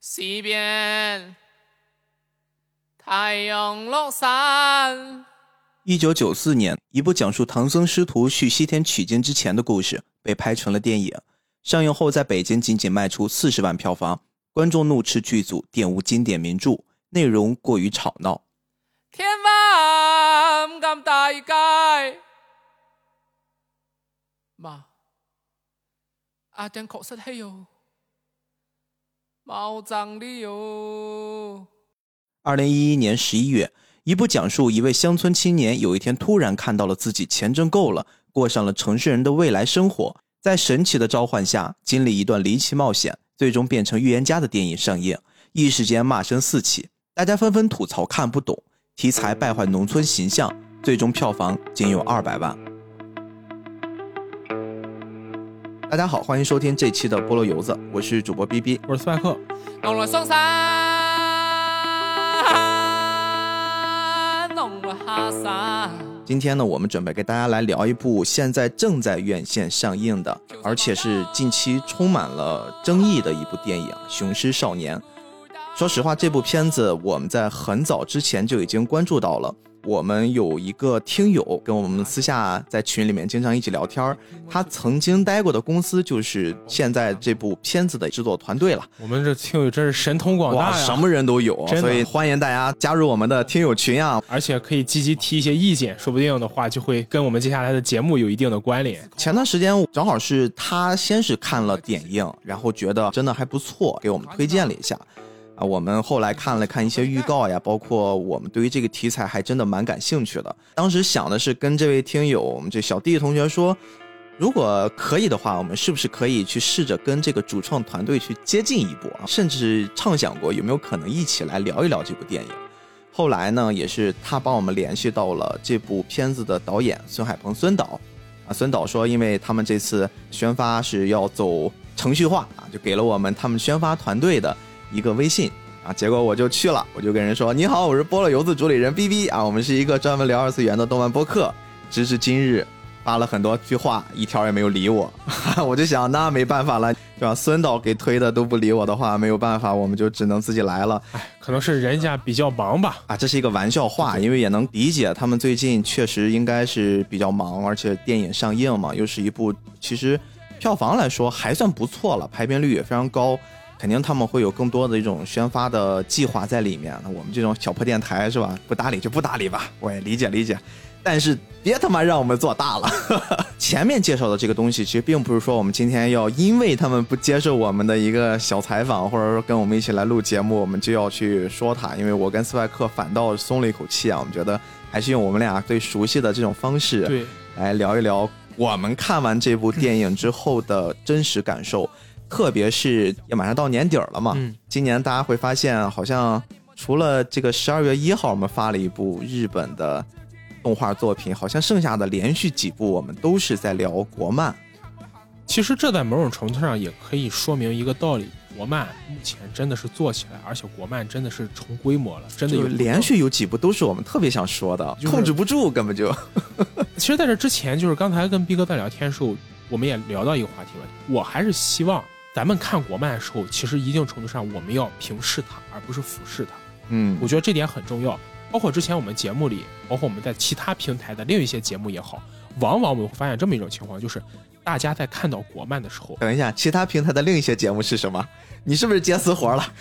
西边太阳落山。一九九四年，一部讲述唐僧师徒去西天取经之前的故事被拍成了电影。上映后，在北京仅仅卖出四十万票房，观众怒斥剧组玷污经典名著，内容过于吵闹。天晚咁大街，媽，阿正確實係有冇爭理由。二零一一年十一月，一部讲述一位乡村青年有一天突然看到了自己钱挣够了，过上了城市人的未来生活，在神奇的召唤下，经历一段离奇冒险，最终变成预言家的电影上映，一时间骂声四起，大家纷纷吐槽看不懂，题材败坏农村形象，最终票房仅有二百万。大家好，欢迎收听这期的菠萝油子，我是主播 B B。我是斯派克，弄來上山，弄來下山。今天呢，我们准备给大家来聊一部现在正在院线上映的，而且是近期充满了争议的一部电影《雄狮少年》。说实话，这部片子我们在很早之前就已经关注到了。我们有一个听友跟我们私下在群里面经常一起聊天儿，他曾经待过的公司就是现在这部片子的制作团队了。我们这听友真是神通广，大呀，什么人都有，所以欢迎大家加入我们的听友群啊！而且可以积极提一些意见，说不定的话就会跟我们接下来的节目有一定的关联。前段时间正好是他先是看了点映，然后觉得真的还不错，给我们推荐了一下。啊，我们后来看了看一些预告呀，包括我们对于这个题材还真的蛮感兴趣的。当时想的是跟这位听友，我们这小弟同学说，如果可以的话，我们是不是可以去试着跟这个主创团队去接近一步啊？甚至畅想过有没有可能一起来聊一聊这部电影。后来呢，也是他帮我们联系到了这部片子的导演孙海鹏孙导，啊，孙导说，因为他们这次宣发是要走程序化啊，就给了我们他们宣发团队的一个微信啊，结果我就去了，我就跟人说，你好，我是菠萝油子主理人 B B 啊，我们是一个专门聊二次元的动漫播客，直至今日发了很多句话，一条也没有理我，我就想那没办法了，对吧？孙导给推的都不理我的话，没有办法，我们就只能自己来了。哎，可能是人家比较忙吧。啊，这是一个玩笑话，因为也能理解他们最近确实应该是比较忙，而且电影上映嘛，又是一部其实票房来说还算不错了，排片率也非常高，肯定他们会有更多的一种宣发的计划在里面。那我们这种小破电台是吧，不搭理就不搭理吧，我也理解理解。但是别他妈让我们做大了。前面介绍的这个东西，其实并不是说我们今天要因为他们不接受我们的一个小采访，或者说跟我们一起来录节目，我们就要去说他。因为我跟斯派克反倒松了一口气啊，我们觉得还是用我们俩最熟悉的这种方式，对，来聊一聊我们看完这部电影之后的真实感受。特别是也马上到年底儿了嘛，嗯今年大家会发现，好像除了这个十二月一号我们发了一部日本的动画作品，好像剩下的连续几部我们都是在聊国漫。其实这在某种程度上也可以说明一个道理：国漫目前真的是做起来，而且国漫真的是成规模了，真的有连。续有几部都是我们特别想说的，就是控制不住，根本就。其实在这之前，就是刚才跟逼哥在聊天的时候，我们也聊到一个话题了。我还是希望咱们看国漫的时候，其实一定程度上我们要平视它，而不是俯视它。嗯我觉得这点很重要。包括之前我们节目里，包括我们在其他平台的另一些节目也好，往往我们会发现这么一种情况，就是大家在看到国漫的时候，等一下，其他平台的另一些节目是什么？你是不是接私活了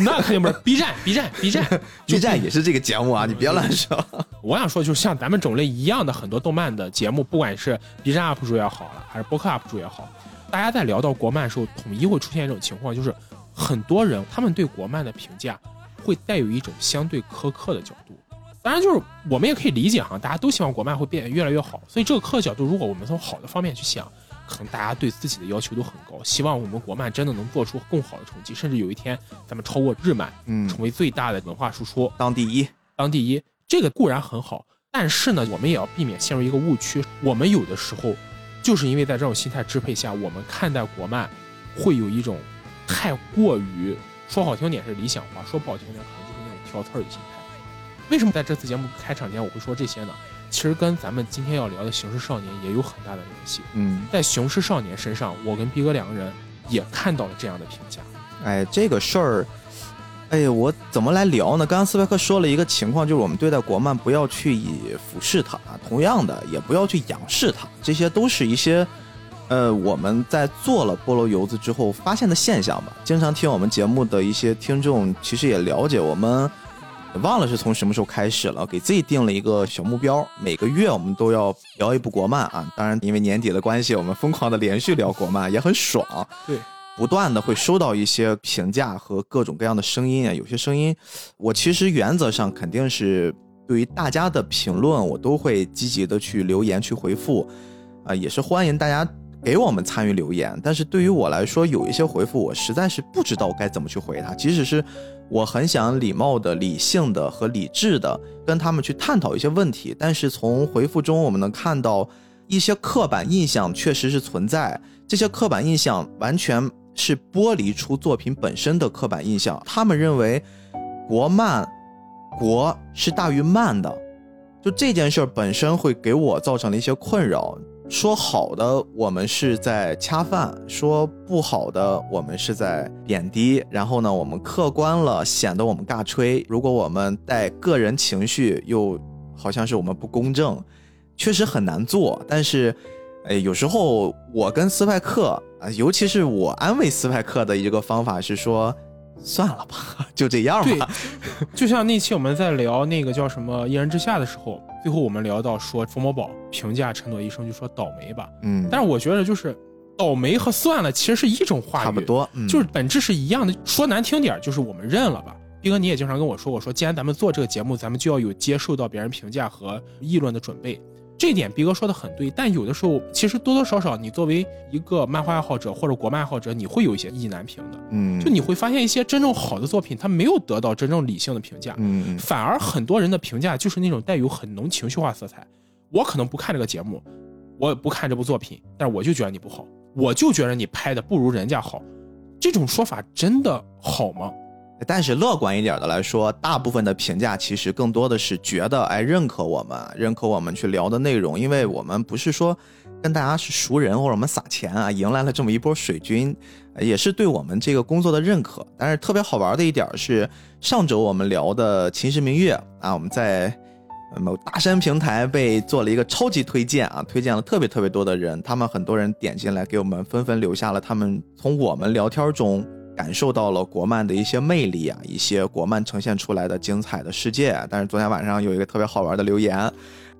那肯定不是 B 站，B 站，B 站？B 站也是这个节目啊，你别乱说。我想说，就是像咱们种类一样的很多动漫的节目，不管是 B 站 UP 主也好了，还是播客 UP 主也好，大家在聊到国漫的时候，统一会出现一种情况，就是很多人他们对国漫的评价会带有一种相对苛刻的角度。当然，就是我们也可以理解哈，大家都希望国漫会变得越来越好，所以这个苛刻角度，如果我们从好的方面去想，可能大家对自己的要求都很高，希望我们国漫真的能做出更好的成绩，甚至有一天咱们超过日漫，嗯，成为最大的文化输出。当第一。当第一，这个固然很好，但是呢，我们也要避免陷入一个误区。我们有的时候就是因为在这种心态支配下，我们看待国漫会有一种太过于说好听点是理想化，说不好听点可能就是那种挑刺儿的心态。为什么在这次节目开场前我会说这些呢？其实跟咱们今天要聊的《雄狮少年》也有很大的联系。嗯在《雄狮少年》身上，我跟逼哥两个人也看到了这样的评价。哎，这个事儿，哎，我怎么来聊呢？刚刚斯派克说了一个情况，就是我们对待国漫不要去以俯视它，同样的也不要去仰视它，这些都是一些，呃，我们在做了菠萝油子之后发现的现象吧。经常听我们节目的一些听众，其实也了解我们。忘了是从什么时候开始了，给自己定了一个小目标，每个月我们都要聊一部国漫啊。当然，因为年底的关系，我们疯狂的连续聊国漫，也很爽。对，不断的会收到一些评价和各种各样的声音啊。有些声音，我其实原则上肯定是对于大家的评论，我都会积极的去留言去回复，啊，也是欢迎大家给我们参与留言。但是对于我来说，有一些回复我实在是不知道该怎么去回他，即使是。我很想礼貌的、理性的和理智的跟他们去探讨一些问题，但是从回复中我们能看到一些刻板印象确实是存在，这些刻板印象完全是剥离出作品本身的刻板印象。他们认为国漫国是大于慢的，就这件事本身会给我造成了一些困扰。说好的，我们是在恰饭；说不好的，我们是在贬低。然后呢，我们客观了，显得我们尬吹。如果我们带个人情绪，又好像是我们不公正，确实很难做。但是，哎，有时候我跟斯派克啊，尤其是我安慰斯派克的一个方法是说。算了吧，就这样吧。对，就像那期我们在聊那个叫什么《一人之下》的时候，最后我们聊到说冯某宝评价陈朵医生就说倒霉吧。嗯，但是我觉得就是倒霉和算了其实是一种话语，差不多，就是本质是一样的。说难听点就是我们认了吧。斌哥你也经常跟我说，我说既然咱们做这个节目，咱们就要有接受到别人评价和议论的准备。这点逼哥说的很对，但有的时候其实多多少少，你作为一个漫画爱好者或者国漫爱好者，你会有一些意难平的。嗯，就你会发现一些真正好的作品，它没有得到真正理性的评价。嗯，反而很多人的评价就是那种带有很浓情绪化色彩。我可能不看这个节目，我不看这部作品，但是我就觉得你不好，我就觉得你拍的不如人家好。这种说法真的好吗？但是乐观一点的来说，大部分的评价其实更多的是觉得，哎，认可我们，认可我们去聊的内容，因为我们不是说跟大家是熟人或者我们撒钱啊，迎来了这么一波水军，也是对我们这个工作的认可。但是特别好玩的一点是，上周我们聊的《秦时明月》啊，我们在某大山平台被做了一个超级推荐啊，推荐了特别特别多的人，他们很多人点进来给我们纷纷留下了他们从我们聊天中。感受到了国漫的一些魅力啊，一些国漫呈现出来的精彩的世界。但是昨天晚上有一个特别好玩的留言，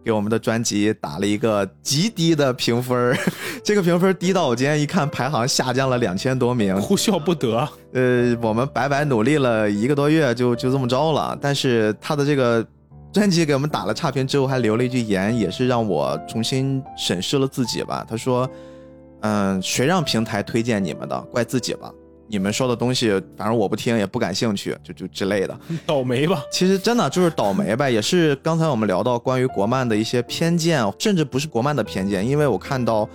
给我们的专辑打了一个极低的评分，这个评分低到我今天一看排行下降了两千多名，哭笑不得。呃，我们白白努力了一个多月，就就这么着了。但是他的这个专辑给我们打了差评之后，还留了一句言，也是让我重新审视了自己吧。他说：“嗯，谁让平台推荐你们的，怪自己吧。”你们说的东西，反正我不听，也不感兴趣，就就之类的，倒霉吧。其实真的就是倒霉呗，也是刚才我们聊到关于国漫的一些偏见，甚至不是国漫的偏见，因为我看到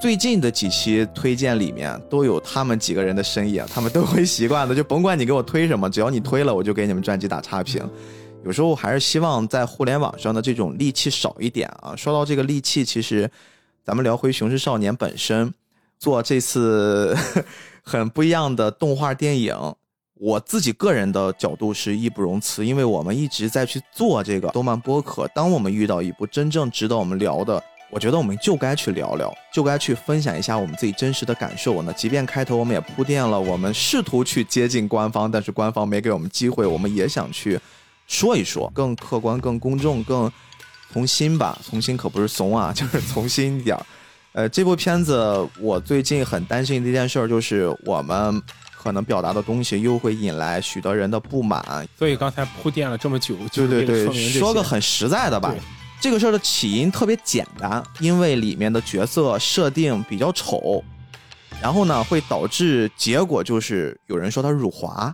最近的几期推荐里面都有他们几个人的身影，他们都会习惯的，就甭管你给我推什么，只要你推了，我就给你们专辑打差评。有时候还是希望在互联网上的这种戾气少一点啊。说到这个戾气，其实咱们聊回《雄狮少年》本身，做这次。很不一样的动画电影，我自己个人的角度是义不容辞，因为我们一直在去做这个动漫播客。当我们遇到一部真正值得我们聊的，我觉得我们就该去聊聊，就该去分享一下我们自己真实的感受。那即便开头我们也铺垫了，我们试图去接近官方，但是官方没给我们机会，我们也想去说一说，更客观、更公众、更从心吧。从心可不是怂啊，就是 从心一点。呃，这部片子我最近很担心的一件事就是，我们可能表达的东西又会引来许多人的不满。所以刚才铺垫了这么久，对对对，说个很实在的吧，这个事儿的起因特别简单，因为里面的角色设定比较丑，然后呢会导致结果就是有人说他辱华。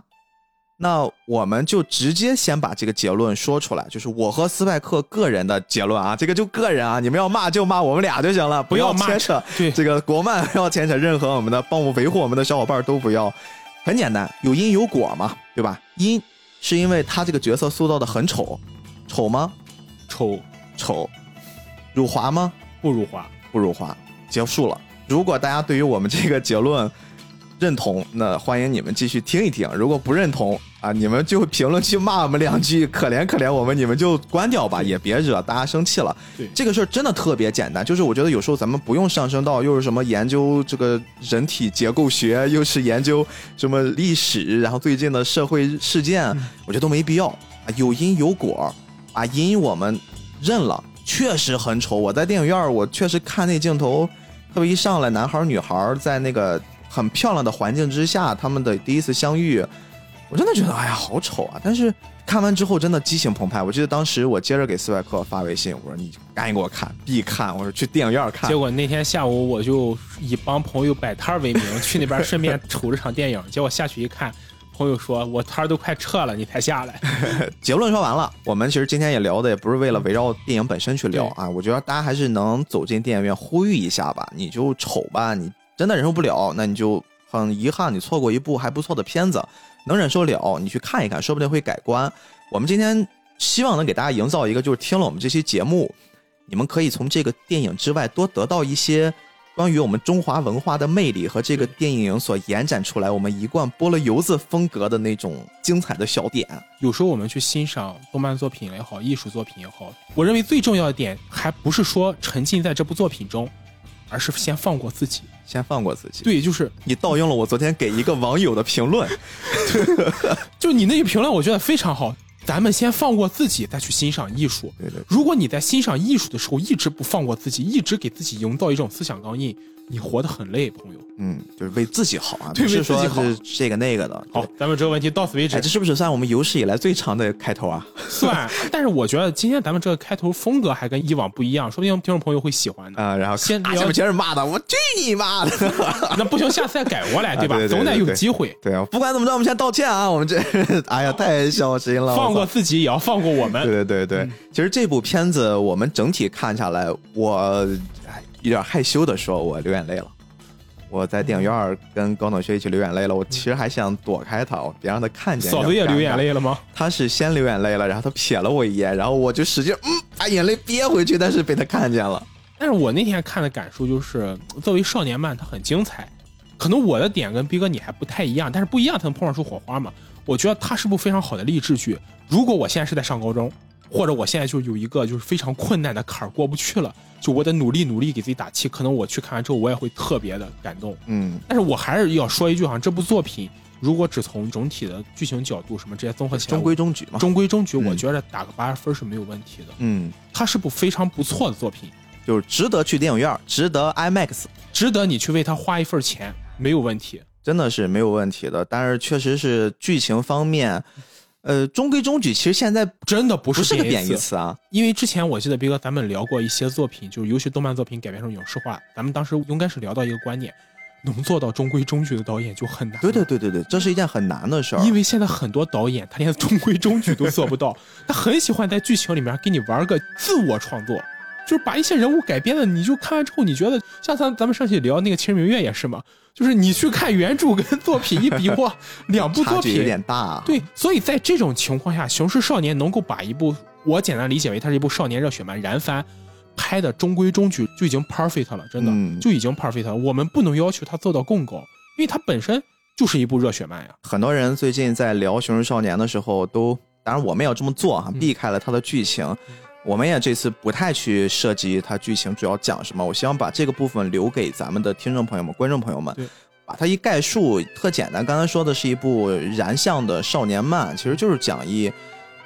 那我们就直接先把这个结论说出来，就是我和斯派克个人的结论啊，这个就个人啊，你们要骂就骂我们俩就行了，不要牵扯这个国漫，不要牵扯任何我们的帮我维护我们的小伙伴都不要。很简单，有因有果嘛，对吧？因是因为他这个角色塑造的很丑，丑吗？丑丑，辱华吗？不辱华，不辱华，结束了。如果大家对于我们这个结论，认同，那欢迎你们继续听一听；如果不认同啊，你们就评论区骂我们两句，可怜可怜我们，你们就关掉吧，也别惹大家生气了。对。这个事儿真的特别简单，就是我觉得有时候咱们不用上升到又是什么研究这个人体结构学，又是研究什么历史，然后最近的社会事件，我觉得都没必要。啊，有因有果，啊因我们认了，确实很丑。我在电影院，我确实看那镜头，特别一上来，男孩儿女孩儿在那个很漂亮的环境之下，他们的第一次相遇，我真的觉得哎呀好丑啊！但是看完之后真的激情澎湃。我记得当时我接着给斯派克发微信，我说你赶紧给我看，必看，我说去电影院看结。果那天下午我就以帮朋友摆摊儿为名，去那边顺便瞅这场电影。结果下去一看，朋友说我摊儿都快撤了，你才下来。结论说完了，我们其实今天也聊的也不是为了围绕电影本身去聊啊，我觉得大家还是能走进电影院呼吁一下吧。你就丑吧，你真的忍受不了，那你就很遗憾，你错过一部还不错的片子。能忍受了，你去看一看，说不定会改观。我们今天希望能给大家营造一个，就是听了我们这期节目，你们可以从这个电影之外多得到一些关于我们中华文化的魅力和这个电影所延展出来我们一贯菠萝油子风格的那种精彩的小点。有时候我们去欣赏动漫作品也好，艺术作品也好，我认为最重要的点还不是说沉浸在这部作品中，而是先放过自己。先放过自己。对，就是你盗用了我昨天给一个网友的评论，就你那个评论，我觉得非常好。咱们先放过自己，再去欣赏艺术。对对如果你在欣赏艺术的时候一直不放过自己，一直给自己营造一种思想钢印，你活得很累，朋友。嗯，就是为自己好啊，对不是说是这个那个的。好，咱们这个问题到此为止哎，这。是不是算我们有史以来最长的开头啊？算，但是我觉得今天咱们这个开头风格还跟以往不一样，说不定听众朋友会喜欢的。啊，然后啊，先聊下面全是骂的，我去你妈的！那不行，下次再改过来，对吧？啊对对对总得有机会。对啊，不管怎么着，我们先道歉啊，我们这，哎呀，太小心了，放过自己，也要放过我们。对对对对，其实这部片子我们整体看下来，我哎有点害羞的说，我流眼泪了。我在电影院跟高同学一起流眼泪了，我其实还想躲开他，我别让他看见。嫂子也流眼泪。泪了吗？他是先流眼泪了，然后他瞥了我一眼，然后我就使劲嗯把眼泪憋回去，但是被他看见了。但是我那天看的感受就是，作为少年漫，它很精彩。可能我的点跟逼哥你还不太一样，但是不一样才能碰撞出火花嘛。我觉得它是部非常好的励志剧。如果我现在是在上高中，或者我现在就有一个就是非常困难的坎儿过不去了，就我得努力努力给自己打气。可能我去看完之后，我也会特别的感动。嗯，但是我还是要说一句哈，这部作品如果只从整体的剧情角度什么这些综合起来，中规中矩嘛。中规中矩，嗯我觉得打个八十分是没有问题的。嗯，它是部非常不错的作品，就是值得去电影院，值得 IMAX，值得你去为它花一份钱，没有问题。真的是没有问题的。但是确实是剧情方面，呃，中规中矩。其实现在真的不是不是个贬义词啊。因为之前我记得斌哥咱们聊过一些作品，就是尤其动漫作品改编成影视化，咱们当时应该是聊到一个观点，能做到中规中矩的导演就很难。对对。对对对，这是一件很难的事儿。因为现在很多导演他连中规中矩都做不到，他很喜欢在剧情里面给你玩个自我创作，就是把一些人物改编的，你就看完之后你觉得像咱咱们上期聊那个《秦时明月》也是嘛，就是你去看原著跟作品一比哇，两部作品有点大啊。对，所以在这种情况下，《雄狮少年》能够把一部我简单理解为它是一部少年热血漫燃番拍的中规中矩，就已经 perfect 了，真的、嗯就已经 perfect 了。我们不能要求它做到更高，因为它本身就是一部热血漫呀。很多人最近在聊《雄狮少年》的时候，都当然我们也要这么做哈，嗯避开了它的剧情。我们也这次不太去涉及它剧情主要讲什么，我希望把这个部分留给咱们的听众朋友们、观众朋友们对。把它一概述，特简单。刚才说的是一部燃向的少年漫，其实就是讲一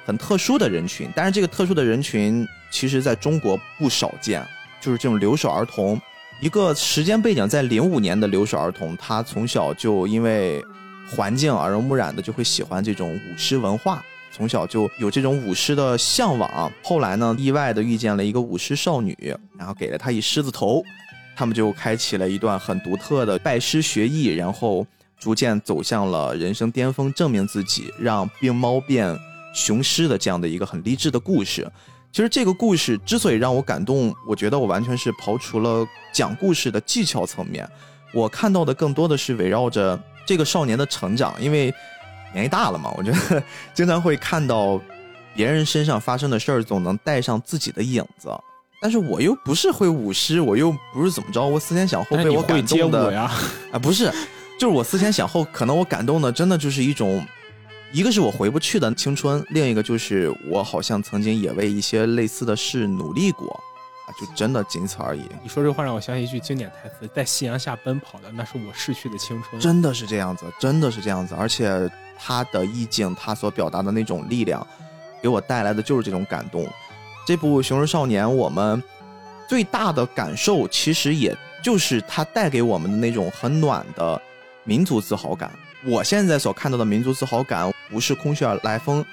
很特殊的人群，但是这个特殊的人群其实在中国不少见，就是这种留守儿童。一个时间背景在零五年的留守儿童，他从小就因为环境耳濡目染的就会喜欢这种舞狮文化，从小就有这种舞狮的向往。后来呢，意外的遇见了一个舞狮少女，然后给了他一狮子头，他们就开启了一段很独特的拜师学艺，然后逐渐走向了人生巅峰，证明自己，让病猫变雄狮的这样的一个很励志的故事。其实这个故事之所以让我感动，我觉得我完全是刨除了讲故事的技巧层面，我看到的更多的是围绕着这个少年的成长，因为年纪大了嘛，我觉得 经常会看到别人身上发生的事儿，总能带上自己的影子。但是我又不是会舞狮，我又不是怎么着，我思前想后被我感动的？啊，不是，就是我思前想后，可能我感动的真的就是一种，一个是我回不去的青春，另一个就是我好像曾经也为一些类似的事努力过，啊，就真的仅此而已。你说这话让我想起一句经典台词：“在夕阳下奔跑的，那是我逝去的青春。”真的是这样子，真的是这样子，而且他的意境，他所表达的那种力量，给我带来的就是这种感动。这部《熊人少年》，我们最大的感受，其实也就是他带给我们的那种很暖的民族自豪感。我现在所看到的民族自豪感，不是空穴来风。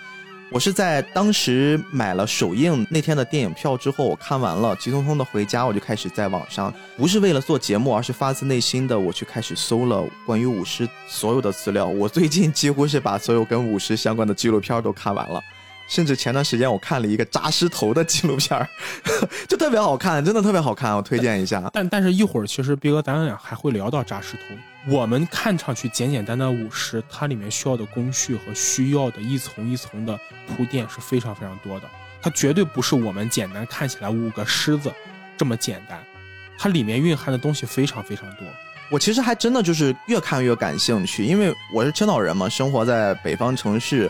我是在当时买了首映那天的电影票之后，我看完了，急匆匆的回家，我就开始在网上，不是为了做节目，而是发自内心的，我去开始搜了关于舞狮所有的资料。我最近几乎是把所有跟舞狮相关的纪录片都看完了。甚至前段时间我看了一个扎狮头的纪录片儿，就特别好看，真的特别好看，我推荐一下。但但是一会儿其实逼哥咱俩还会聊到扎狮头。我们看上去简简单单五十，它里面需要的工序和需要的一层一层的铺垫是非常非常多的。它绝对不是我们简单看起来五个狮子这么简单，它里面蕴含的东西非常非常多。我其实还真的就是越看越感兴趣，因为我是青岛人嘛，生活在北方城市。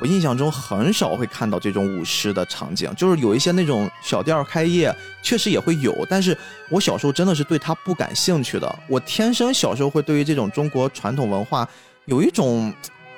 我印象中很少会看到这种舞狮的场景，就是有一些那种小店开业，确实也会有。但是我小时候真的是对它不感兴趣的。我天生小时候会对于这种中国传统文化有一种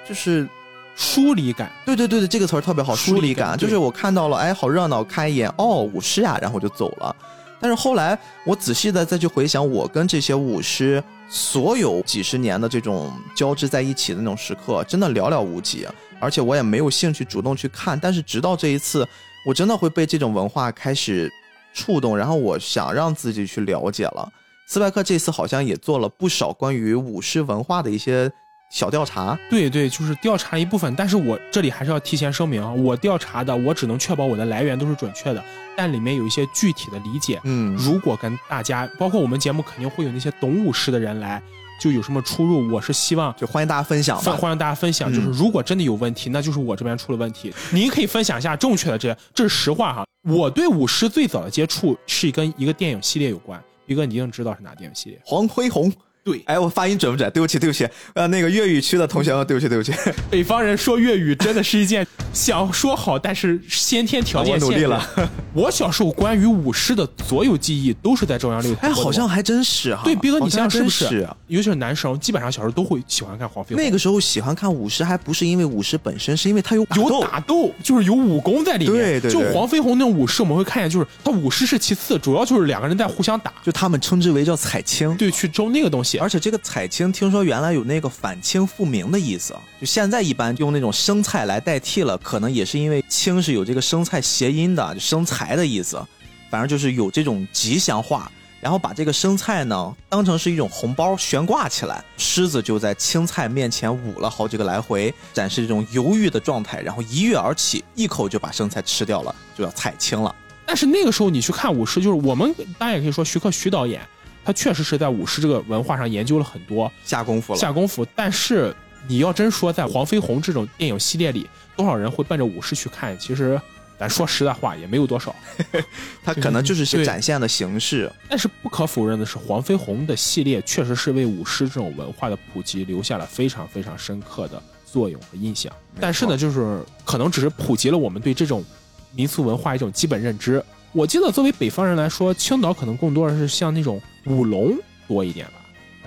就是疏离感。对对对对，这个词儿特别好，疏离感。就是我看到了，哎，好热闹，看一眼，哦，舞狮啊，然后就走了。但是后来我仔细的再去回想，我跟这些舞狮所有几十年的这种交织在一起的那种时刻，真的寥寥无几。而且我也没有兴趣主动去看，但是直到这一次，我真的会被这种文化开始触动，然后我想让自己去了解了。斯派克这次好像也做了不少关于舞狮文化的一些小调查，对对，就是调查一部分。但是我这里还是要提前声明啊，我调查的我只能确保我的来源都是准确的，但里面有一些具体的理解。嗯，如果跟大家，包括我们节目肯定会有那些懂舞狮的人来。就有什么出入，我是希望就欢迎大家分享，欢迎大家分享。就是如果真的有问题，那就是我这边出了问题。您可以分享一下正确的，这这是实话哈。我对舞狮最早的接触是跟一个电影系列有关，一哥你一定知道是哪电影系列，《黄飞鸿》。对，哎，我发音准不准？对不起，对不起，呃，那个粤语区的同学们，对不起，对不起。北方人说粤语真的是一件想说好，但是先天条件 限制。我努力了。我小时候关于舞狮的所有记忆都是在中央六台。哎，好像还真是哈。对，斌哥，你想想是不是？尤其是男生，基本上小时候都会喜欢看黄飞鸿。那个时候喜欢看舞狮，还不是因为舞狮本身，是因为他有有打斗，就是有武功在里面。对对。就黄飞鸿那种舞狮，我们会看见，就是他舞狮是其次，主要就是两个人在互相打，就他们称之为叫彩青。对，去周那个东西，而且这个彩。青听说原来有那个反清复明的意思，就现在一般用那种生菜来代替了，可能也是因为青是有这个生菜谐音的，就生财的意思，反正就是有这种吉祥话，然后把这个生菜呢当成是一种红包悬挂起来，狮子就在青菜面前舞了好几个来回，展示这种犹豫的状态，然后一跃而起，一口就把生菜吃掉了，就叫彩青了。但是那个时候你去看舞狮，就是我们大家也可以说徐克徐导演。他确实是在舞狮这个文化上研究了很多下功夫了，下功夫。但是你要真说在黄飞鸿这种电影系列里，多少人会奔着舞狮去看？其实咱说实在话，也没有多少。他可能就是展现的形式。但是不可否认的是，黄飞鸿的系列确实是为舞狮这种文化的普及留下了非常非常深刻的作用和印象。但是呢，就是可能只是普及了我们对这种民俗文化一种基本认知。我记得作为北方人来说，青岛可能更多的是像那种。舞龙多一点吧，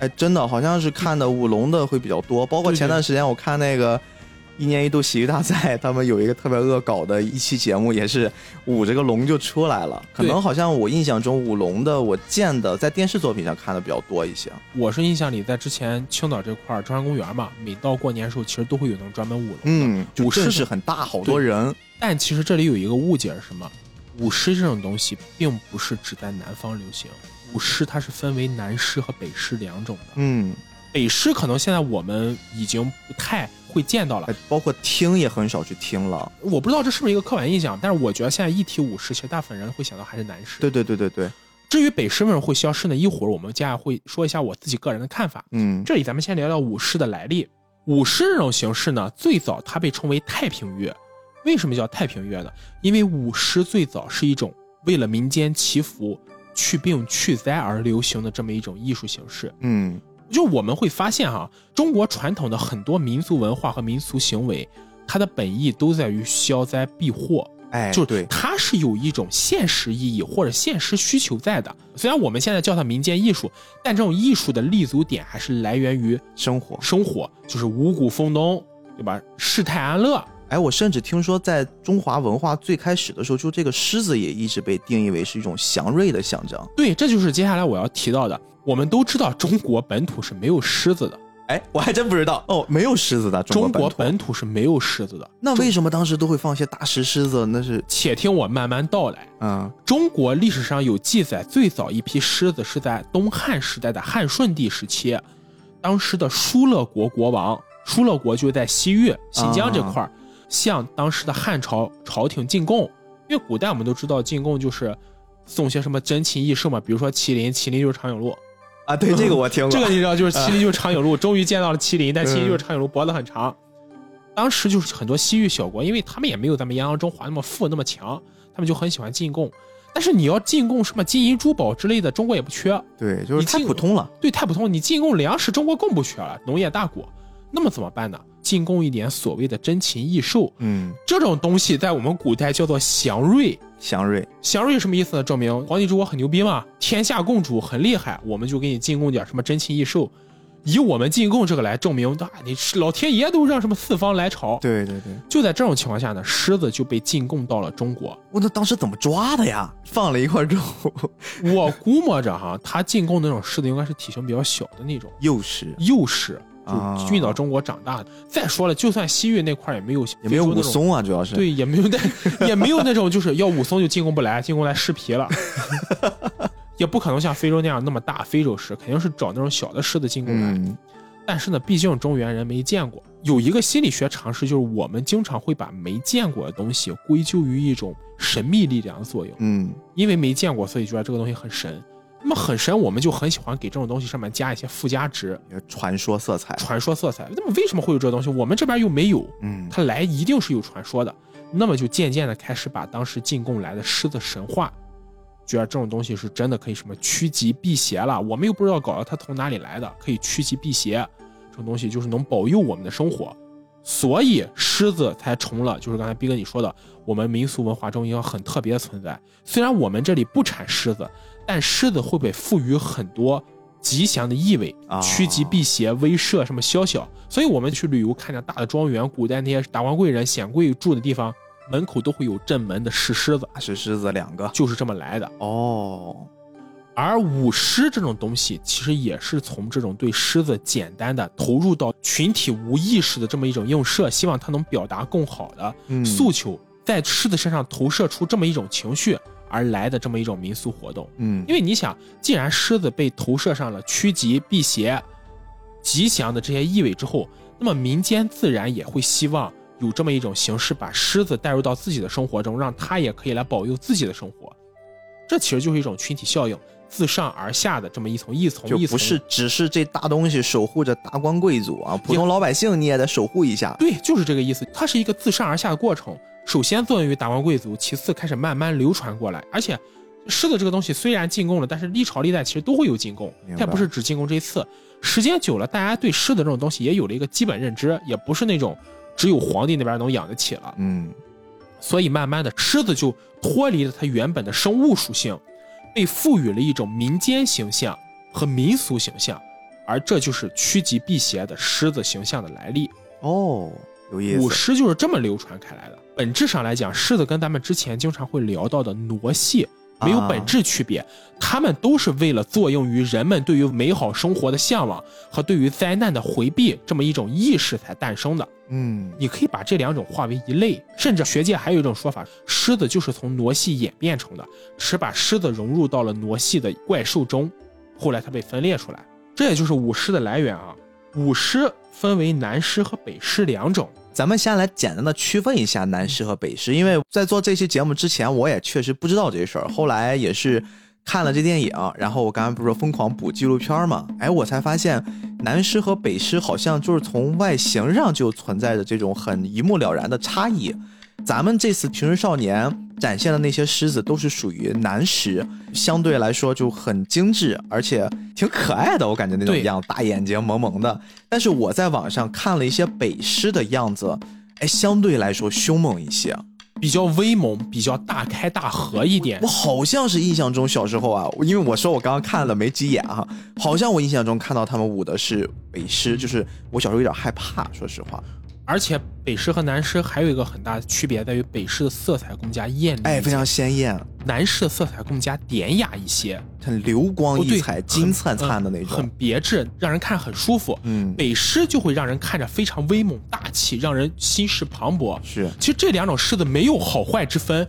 哎，真的好像是看的舞龙的会比较多。包括前段时间我看那个一年一度喜剧大赛，他们有一个特别恶搞的一期节目，也是舞这个龙就出来了。可能好像我印象中舞龙的，我见的在电视作品上看的比较多一些。我是印象里在之前青岛这块中山公园嘛，每到过年的时候，其实都会有那种专门舞龙的，嗯，舞狮是很大，好多人。但其实这里有一个误解是什么？舞狮这种东西并不是只在南方流行。舞狮它是分为南狮和北狮两种的，嗯，北狮可能现在我们已经不太会见到了，包括听也很少去听了。我不知道这是不是一个刻板印象，但是我觉得现在一提舞狮，其实大部分人会想到还是南狮。对对对对对。至于北狮为什么会消失呢？一会儿我们接下来会说一下我自己个人的看法。嗯，这里咱们先聊聊舞狮的来历。舞狮这种形式呢，最早它被称为太平乐。为什么叫太平乐呢？因为舞狮最早是一种为了民间祈福。去病去灾而流行的这么一种艺术形式，嗯，就我们会发现哈，中国传统的很多民俗文化和民俗行为，它的本意都在于消灾避祸。哎，就对，它是有一种现实意义或者现实需求在的。虽然我们现在叫它民间艺术，但这种艺术的立足点还是来源于生活。生活，就是五谷丰登，对吧？世泰安乐。哎，我甚至听说，在中华文化最开始的时候，就这个狮子也一直被定义为是一种祥瑞的象征。对，这就是接下来我要提到的。我们都知道，中国本土是没有狮子的。哎，我还真不知道哦，没有狮子的中国本土是没有狮子的。那为什么当时都会放些大石狮子？那是且听我慢慢道来。嗯，中国历史上有记载，最早一批狮子是在东汉时代的汉顺帝时期，当时的疏勒国国王，疏勒国就在西域新疆这块儿，向当时的汉朝朝廷进贡。因为古代我们都知道进贡就是送些什么珍禽异兽嘛，比如说麒麟，麒麟就是长颈鹿。啊，对这个我听过，这个你知道，就是麒麟就是长颈鹿，终于见到了麒麟，但麒麟就是长颈鹿，脖子很长。当时就是很多西域小国，因为他们也没有咱们泱泱中华那么富那么强，他们就很喜欢进贡。但是你要进贡什么金银珠宝之类的，中国也不缺。对，就是太普通了。对，太普通。你进贡粮食，中国更不缺了，农业大国。那么怎么办呢？进贡一点所谓的珍禽异兽，嗯，这种东西在我们古代叫做祥瑞。祥瑞，祥瑞什么意思呢？证明皇帝之国很牛逼嘛，天下共主很厉害，我们就给你进贡点什么珍禽异兽，以我们进贡这个来证明，啊，你老天爷都让什么四方来朝。对对对，就在这种情况下呢，狮子就被进贡到了中国。我那当时怎么抓的呀？放了一块肉。我估摸着哈，他进贡那种狮子应该是体型比较小的那种幼狮，幼狮。就运到中国长大的。再说了，就算西域那块也没有，也没有武松啊，主要是对，也没有那，也没有那种就是要武松就进贡不来，进贡来失皮了，也不可能像非洲那样那么大。非洲狮肯定是找那种小的狮子进贡来。但是呢，毕竟中原人没见过，有一个心理学常识，就是我们经常会把没见过的东西归咎于一种神秘力量的作用。嗯，因为没见过，所以觉得这个东西很神。那么很神，我们就很喜欢给这种东西上面加一些附加值，传说色彩。传说色彩，那么为什么会有这东西？我们这边又没有，嗯，它来一定是有传说的。那么就渐渐的开始把当时进贡来的狮子神话，觉得这种东西是真的可以什么趋吉避邪了。我们又不知道搞的它从哪里来的，可以趋吉避邪，这种东西就是能保佑我们的生活，所以狮子才成了，就是刚才逼哥你说的，我们民俗文化中一个很特别的存在。虽然我们这里不产狮子。但狮子会被赋予很多吉祥的意味，趋吉避邪、威慑什么宵小。所以我们去旅游，看见大的庄园，古代那些达官贵人、显贵住的地方，门口都会有镇门的石狮子，石狮子两个，就是这么来的哦。而舞狮这种东西，其实也是从这种对狮子简单的投入到群体无意识的这么一种映射，希望它能表达更好的诉求，在狮子身上投射出这么一种情绪。而来的这么一种民俗活动，嗯，因为你想，既然狮子被投射上了趋吉避邪、吉祥的这些意味之后，那么民间自然也会希望有这么一种形式，把狮子带入到自己的生活中，让它也可以来保佑自己的生活。这其实就是一种群体效应，自上而下的这么一层一层一层，就不是只是这大东西守护着达官贵族啊，普通老百姓你也得守护一下。对，就是这个意思，它是一个自上而下的过程。首先作用于达官贵族，其次开始慢慢流传过来。而且，狮子这个东西虽然进贡了，但是历朝历代其实都会有进贡，它不是只进贡这一次。时间久了，大家对狮子这种东西也有了一个基本认知，也不是那种只有皇帝那边能养得起了。嗯，所以慢慢的，狮子就脱离了它原本的生物属性，被赋予了一种民间形象和民俗形象，而这就是趋吉避邪的狮子形象的来历。哦。有意思舞狮就是这么流传开来的。本质上来讲，狮子跟咱们之前经常会聊到的傩戏没有本质区别，他们都是为了作用于人们对于美好生活的向往和对于灾难的回避这么一种意识才诞生的。嗯，你可以把这两种化为一类，甚至学界还有一种说法，狮子就是从傩戏演变成的，是把狮子融入到了傩戏的怪兽中，后来它被分裂出来，这也就是舞狮的来源啊。舞狮分为南狮和北狮两种。咱们先来简单的区分一下南狮和北狮，因为在做这期节目之前，我也确实不知道这事儿。后来也是看了这电影，然后我刚才不是说疯狂补纪录片嘛，哎，我才发现南狮和北狮好像就是从外形上就存在着这种很一目了然的差异。咱们这次《平时少年》展现的那些狮子都是属于南狮，相对来说就很精致，而且挺可爱的，我感觉那种对样，大眼睛萌萌的。但是我在网上看了一些北狮的样子，哎，相对来说凶猛一些。比较威猛，比较大开大合一点我。好像是印象中小时候啊，因为我说我刚刚看了没几眼哈，好像我印象中看到他们舞的是北狮，就是我小时候有点害怕，说实话。而且北狮和南狮还有一个很大的区别在于，北狮的色彩更加艳丽，哎，非常鲜艳，南狮的色彩更加典雅一些，很流光溢彩、很金灿灿的那嗯很。别致，让人看很舒服。嗯，北狮就会让人看着非常威猛大气，让人心事磅礴。是其实这两种狮子没有好坏之分，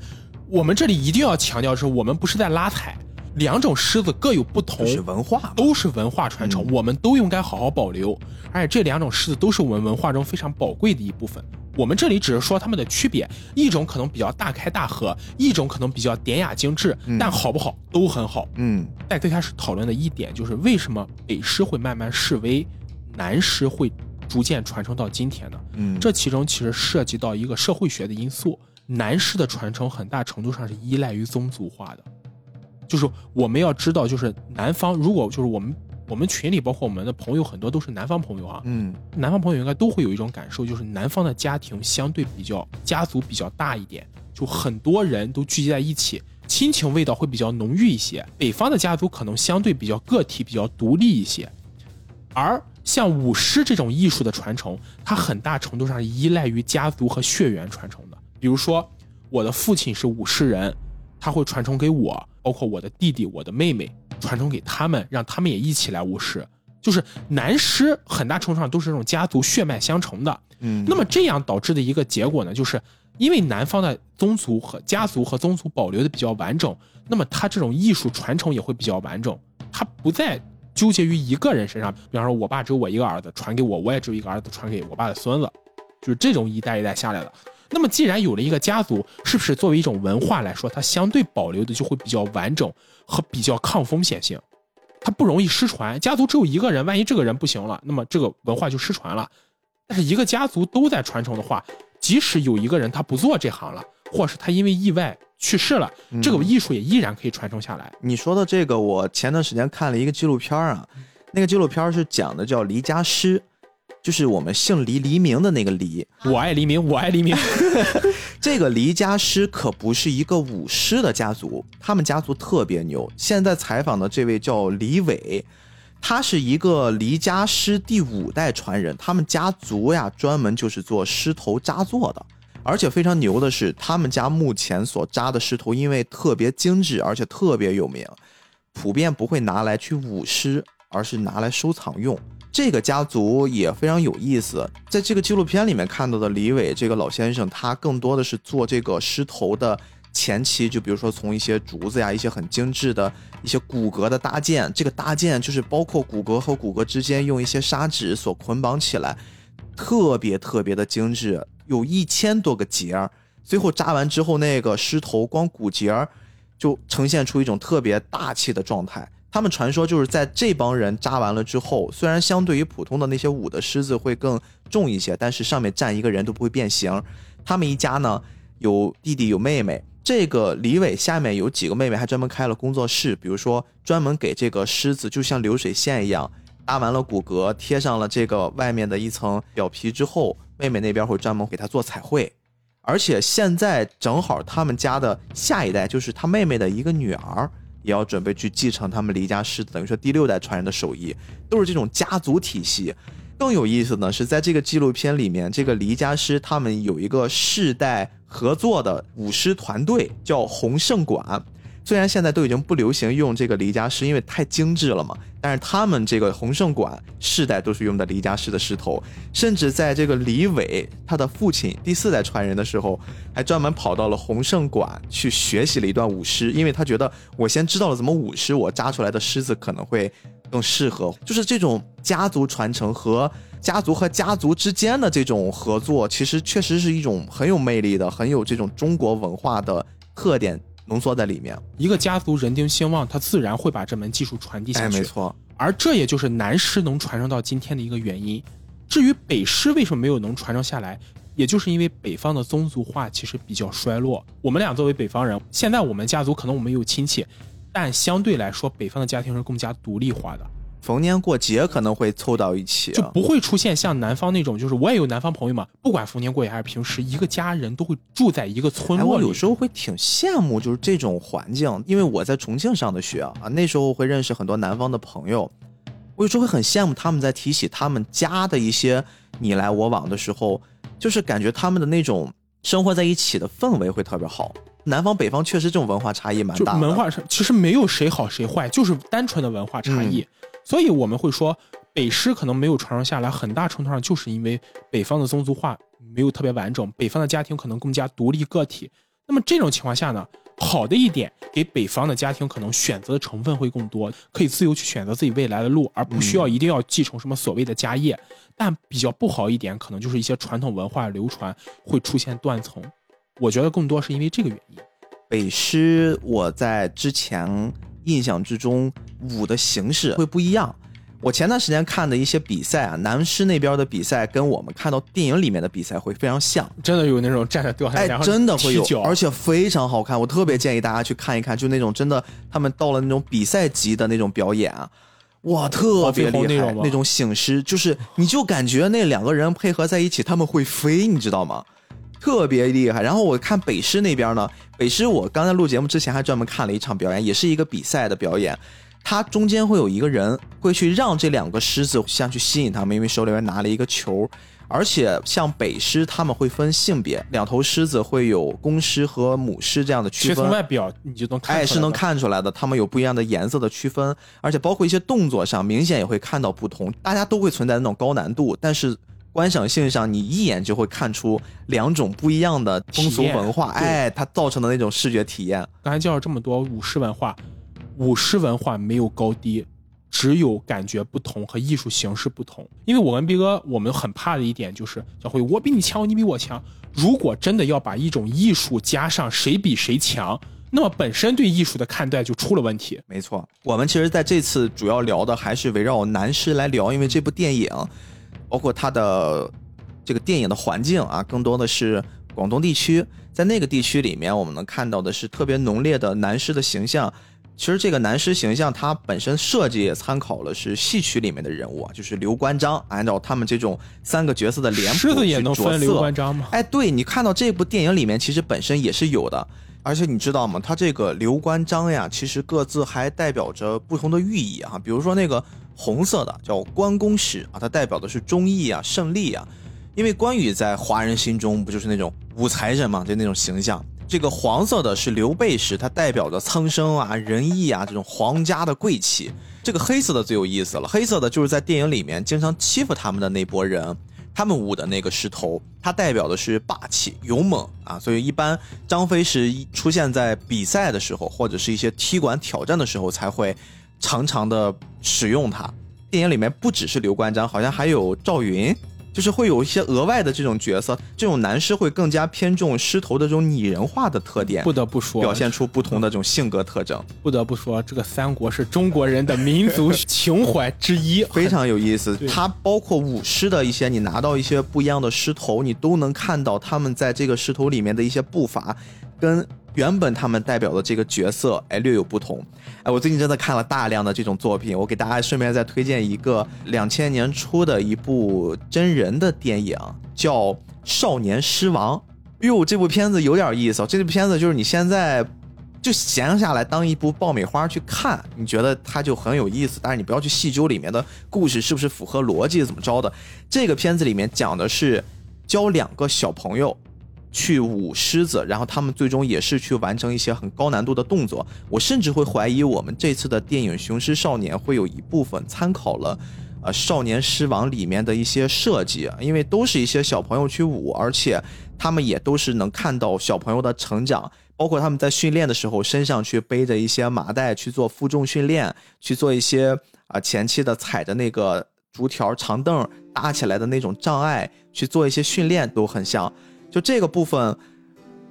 我们这里一定要强调是，我们不是在拉踩，两种狮子各有不同，是文化，都是文化传承，我们都应该好好保留。而且这两种狮子都是我们文化中非常宝贵的一部分。我们这里只是说它们的区别，一种可能比较大开大合，一种可能比较典雅精致，但好不好都很好。嗯在最开始讨论的一点就是为什么北狮会慢慢式微，南狮会逐渐传承到今天呢？嗯，这其中其实涉及到一个社会学的因素，南狮的传承很大程度上是依赖于宗族化的，就是我们要知道，就是南方如果就是我们我们群里包括我们的朋友很多都是南方朋友啊，嗯南方朋友应该都会有一种感受，就是南方的家庭相对比较家族比较大一点，就很多人都聚集在一起，亲情味道会比较浓郁一些。北方的家族可能相对比较个体、比较独立一些，而像舞狮这种艺术的传承，它很大程度上依赖于家族和血缘传承的。比如说，我的父亲是舞狮人，他会传承给我，包括我的弟弟、我的妹妹，传承给他们，让他们也一起来巫师。就是男师很大程度上都是这种家族血脉相承的。嗯，那么这样导致的一个结果呢，就是因为南方的宗族和家族和宗族保留的比较完整，那么他这种艺术传承也会比较完整，他不再纠结于一个人身上。比方说，我爸只有我一个儿子，传给我，我也只有一个儿子，传给我爸的孙子，就是这种一代一代下来的。那么既然有了一个家族，是不是作为一种文化来说，它相对保留的就会比较完整和比较抗风险性？它不容易失传。家族只有一个人，万一这个人不行了，那么这个文化就失传了。但是一个家族都在传承的话，即使有一个人他不做这行了，或是他因为意外去世了，这个艺术也依然可以传承下来。你说的这个，我前段时间看了一个纪录片啊，那个纪录片是讲的叫黎家师，就是我们姓黎黎明的那个黎。我爱黎明，我爱黎明。这个黎家师可不是一个舞狮的家族，他们家族特别牛。现在采访的这位叫李伟，他是一个黎家师第五代传人，他们家族呀专门就是做狮头扎做的。而且非常牛的是，他们家目前所扎的狮头，因为特别精致，而且特别有名，普遍不会拿来去舞狮，而是拿来收藏用。这个家族也非常有意思，在这个纪录片里面看到的李伟这个老先生，他更多的是做这个狮头的前期，就比如说从一些竹子呀，一些很精致的一些骨骼的搭建，这个搭建就是包括骨骼和骨骼之间用一些砂纸所捆绑起来，特别特别的精致，有一千多个节儿，最后扎完之后，那个狮头光骨节儿就呈现出一种特别大气的状态。他们传说就是在这帮人扎完了之后，虽然相对于普通的那些舞的狮子会更重一些，但是上面站一个人都不会变形。他们一家呢有弟弟有妹妹，这个李伟下面有几个妹妹，还专门开了工作室，比如说专门给这个狮子就像流水线一样搭完了骨骼，贴上了这个外面的一层表皮之后，妹妹那边会专门给他做彩绘。而且现在正好他们家的下一代就是他妹妹的一个女儿，也要准备去继承他们黎家师，等于说第六代传人的手艺，都是这种家族体系。更有意思呢，是在这个纪录片里面，这个黎家师他们有一个世代合作的舞狮团队，叫洪盛馆。虽然现在都已经不流行用这个离家狮，因为太精致了嘛，但是他们这个洪盛馆世代都是用的离家狮的狮头，甚至在这个李伟他的父亲第四代传人的时候，还专门跑到了洪盛馆去学习了一段舞狮，因为他觉得我先知道了怎么舞狮，我扎出来的狮子可能会更适合。就是这种家族传承和家族和家族之间的这种合作，其实确实是一种很有魅力的、很有这种中国文化的特点浓缩在里面。一个家族人丁兴旺，他自然会把这门技术传递下哎，去。没错，而这也就是南师能传承到今天的一个原因。至于北师为什么没有能传承下来，也就是因为北方的宗族化其实比较衰落。我们俩作为北方人，现在我们家族可能我们有亲戚，但相对来说，北方的家庭是更加独立化的，逢年过节可能会凑到一起、啊，就不会出现像南方那种，就是我也有南方朋友嘛，不管逢年过节还是平时，一个家人都会住在一个村哎，落里。我有时候会挺羡慕，就是这种环境，因为我在重庆上的学啊，那时候会认识很多南方的朋友，我有时候会很羡慕他们在提起他们家的一些你来我往的时候，就是感觉他们的那种生活在一起的氛围会特别好。南方北方确实这种文化差异蛮大的，文化上其实没有谁好谁坏，就是单纯的文化差异。所以我们会说，北师可能没有传承下来，很大程度上就是因为北方的宗族化没有特别完整，北方的家庭可能更加独立个体。那么这种情况下呢，好的一点，给北方的家庭可能选择的成分会更多，可以自由去选择自己未来的路，而不需要一定要继承什么所谓的家业。但比较不好一点，可能就是一些传统文化流传会出现断层。我觉得更多是因为这个原因。北师，我在之前印象之中，舞的形式会不一样。我前段时间看的一些比赛啊，南师那边的比赛跟我们看到电影里面的比赛会非常像，真的有那种站着掉下来，真的会有，而且非常好看。我特别建议大家去看一看，就那种真的他们到了那种比赛级的那种表演啊，哇，特别厉害那种醒狮，就是你就感觉那两个人配合在一起，他们会飞，你知道吗？特别厉害。然后我看北师那边呢，北师我刚才录节目之前还专门看了一场表演，也是一个比赛的表演。它中间会有一个人会去让这两个狮子像去吸引他们，因为手里面拿了一个球。而且像北狮他们会分性别，两头狮子会有公狮和母狮这样的区分从。外表你就能看出来哎，的，是能看出来的，它们有不一样的颜色的区分，而且包括一些动作上，明显也会看到不同。大家都会存在那种高难度，但是观赏性上，你一眼就会看出两种不一样的风俗文化，对哎，它造成的那种视觉体验。刚才介绍这么多舞狮文化，舞狮文化没有高低，只有感觉不同和艺术形式不同。因为我跟逼哥，我们很怕的一点就是小辉，我比你强，你比我强。如果真的要把一种艺术加上谁比谁强，那么本身对艺术的看待就出了问题。没错，我们其实在这次主要聊的还是围绕男士来聊，因为这部电影，包括它的这个电影的环境啊，更多的是广东地区，在那个地区里面，我们能看到的是特别浓烈的男师的形象。其实这个男师形象，它本身设计也参考了是戏曲里面的人物啊，就是刘关张，按照他们这种三个角色的脸谱狮子也能去着分刘色关张吗？哎，对你看到这部电影里面，其实本身也是有的，而且你知道吗？它这个刘关张呀，其实各自还代表着不同的寓意啊。比如说那个红色的叫关公石啊，它代表的是忠义啊、胜利啊。因为关羽在华人心中不就是那种武财神嘛，就那种形象。这个黄色的是刘备石，它代表着苍生啊、仁义啊这种皇家的贵气。这个黑色的最有意思了，黑色的就是在电影里面经常欺负他们的那波人，他们舞的那个狮头，它代表的是霸气、勇猛啊。所以一般张飞是出现在比赛的时候，或者是一些踢馆挑战的时候，才会常常的使用它。电影里面不只是刘关张，好像还有赵云。就是会有一些额外的这种角色，这种男狮会更加偏重狮头的这种拟人化的特点，不得不说，表现出不同的这种性格特征，不得不说，这个三国是中国人的民族情怀之一，非常有意思对。它包括舞狮的一些，你拿到一些不一样的狮头，你都能看到他们在这个狮头里面的一些步伐，跟原本他们代表的这个角色哎略有不同。哎，我最近真的看了大量的这种作品，我给大家顺便再推荐一个两千年初的一部真人的电影，叫《少年狮王》。哟，这部片子有点意思哦，这部片子就是你现在就闲下来当一部爆米花去看，你觉得它就很有意思，但是你不要去细究里面的故事是不是符合逻辑怎么着的。这个片子里面讲的是教两个小朋友去舞狮子，然后他们最终也是去完成一些很高难度的动作。我甚至会怀疑我们这次的电影《雄狮少年》会有一部分参考了。呃，少年狮王里面的一些设计，因为都是一些小朋友去舞，而且他们也都是能看到小朋友的成长，包括他们在训练的时候身上去背着一些麻袋去做负重训练，去做一些啊、前期的踩着那个竹条长凳搭起来的那种障碍去做一些训练，都很像。就这个部分，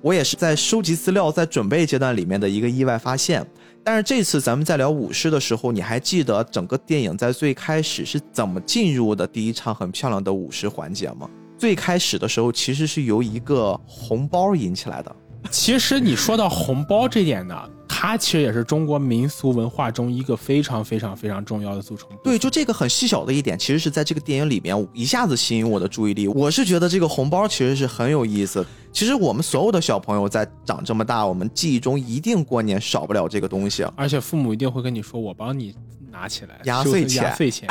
我也是在收集资料、在准备阶段里面的一个意外发现。但是这次咱们在聊舞狮的时候，你还记得整个电影在最开始是怎么进入的第一场很漂亮的舞狮环节吗？最开始的时候其实是由一个红包引起来的。其实你说到红包这点呢，它其实也是中国民俗文化中一个非常非常非常重要的组成部分。对，就这个很细小的一点，其实是在这个电影里面一下子吸引我的注意力。我是觉得这个红包其实是很有意思。其实我们所有的小朋友在长这么大，我们记忆中一定过年少不了这个东西。而且父母一定会跟你说：“我帮你拿起来。”压岁钱，压岁钱。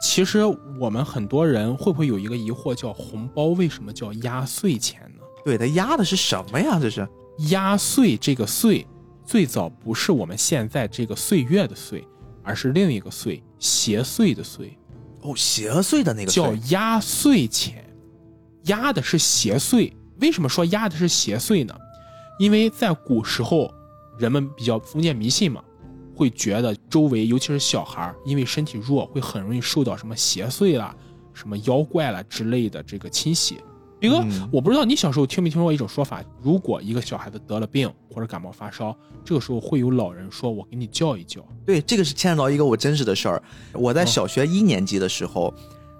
其实我们很多人会不会有一个疑惑，叫红包为什么叫压岁钱呢？对，它压的是什么呀？这是压岁这个岁，最早不是我们现在这个岁月的岁，而是另一个岁，邪岁的岁。哦，邪岁的那个叫压岁钱，压的是邪祟。为什么说压的是邪祟呢？因为在古时候，人们比较封建迷信嘛，会觉得周围尤其是小孩因为身体弱，会很容易受到什么邪祟啦、什么妖怪啦之类的这个侵袭。斌哥，我不知道你小时候听没听说过一种说法，如果一个小孩子得了病或者感冒发烧，这个时候会有老人说：“我给你叫一叫。”对，这个是牵扯到一个我真实的事儿。我在小学一年级的时候，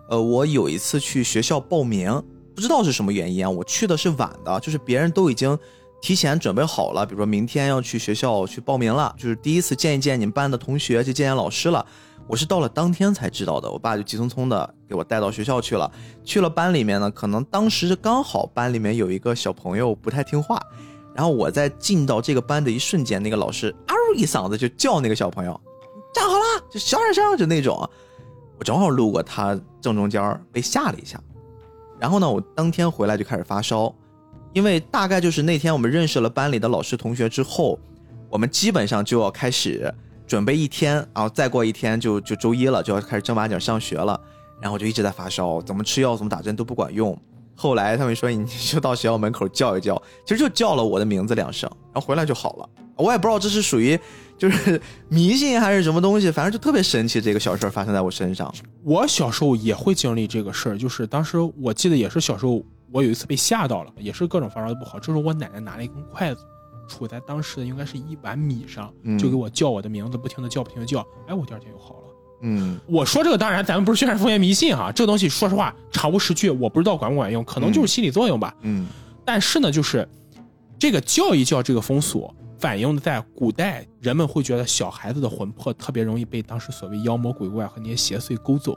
呃，我有一次去学校报名，不知道是什么原因啊，我去的是晚的，就是别人都已经提前准备好了，比如说明天要去学校去报名了，就是第一次见一见你们班的同学，去见见老师了。我是到了当天才知道的，我爸就急匆匆的给我带到学校去了。去了班里面呢，可能当时刚好班里面有一个小朋友不太听话，然后我在进到这个班的一瞬间，那个老师嗷一嗓子就叫那个小朋友站好了，就小点声，就那种。我正好路过他正中间被吓了一下。然后呢，我当天回来就开始发烧，因为大概就是那天我们认识了班里的老师同学之后，我们基本上就要开始。准备一天，然后再过一天就就周一了，就要开始正八经上学了。然后就一直在发烧，怎么吃药怎么打针都不管用。后来他们说你就到学校门口叫一叫，其实就叫了我的名字两声，然后回来就好了。我也不知道这是属于就是迷信还是什么东西，反正就特别神奇。这个小事儿发生在我身上，我小时候也会经历这个事儿，就是当时我记得也是小时候，我有一次被吓到了，也是各种发烧的不好。这时候我奶奶拿了一根筷子。处在当时的应该是一碗米上，就给我叫我的名字，不停的叫，不停的叫，哎，我第二天就好了。嗯，我说这个当然，咱们不是宣传封建迷信啊，这个东西说实话查无实据，我不知道管不管用，可能就是心理作用吧。嗯，但是呢，就是这个叫一叫这个风俗，反映的在古代人们会觉得小孩子的魂魄特别容易被当时所谓妖魔鬼怪和那些邪祟勾走，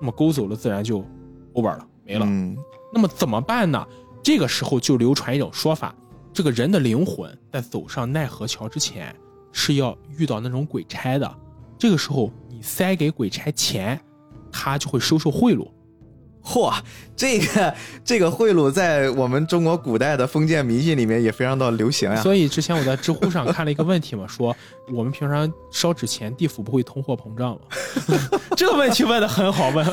那么勾走了自然就 over 了，没了。嗯，那么怎么办呢？这个时候就流传一种说法。这个人的灵魂在走上奈何桥之前，是要遇到那种鬼差的。这个时候，你塞给鬼差钱，他就会收受贿赂。嚯，这个 这个贿赂在我们中国古代的封建迷信里面也非常的流行呀。所以之前我在知乎上看了一个问题嘛，说我们平常烧纸钱，地府不会通货膨胀吗？这个问题问的很好，问。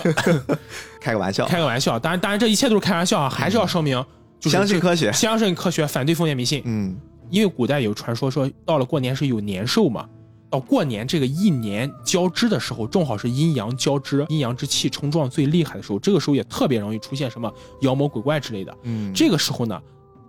开个玩笑，开个玩笑。当然，当然，这一切都是开玩笑啊，还是要声明。相信科学，相信科学，反对封建迷信。嗯，因为古代有传说说，到了过年是有年兽嘛，到过年这个一年交织的时候，正好是阴阳交织、阴阳之气冲撞最厉害的时候，这个时候也特别容易出现什么妖魔鬼怪之类的。嗯，这个时候呢，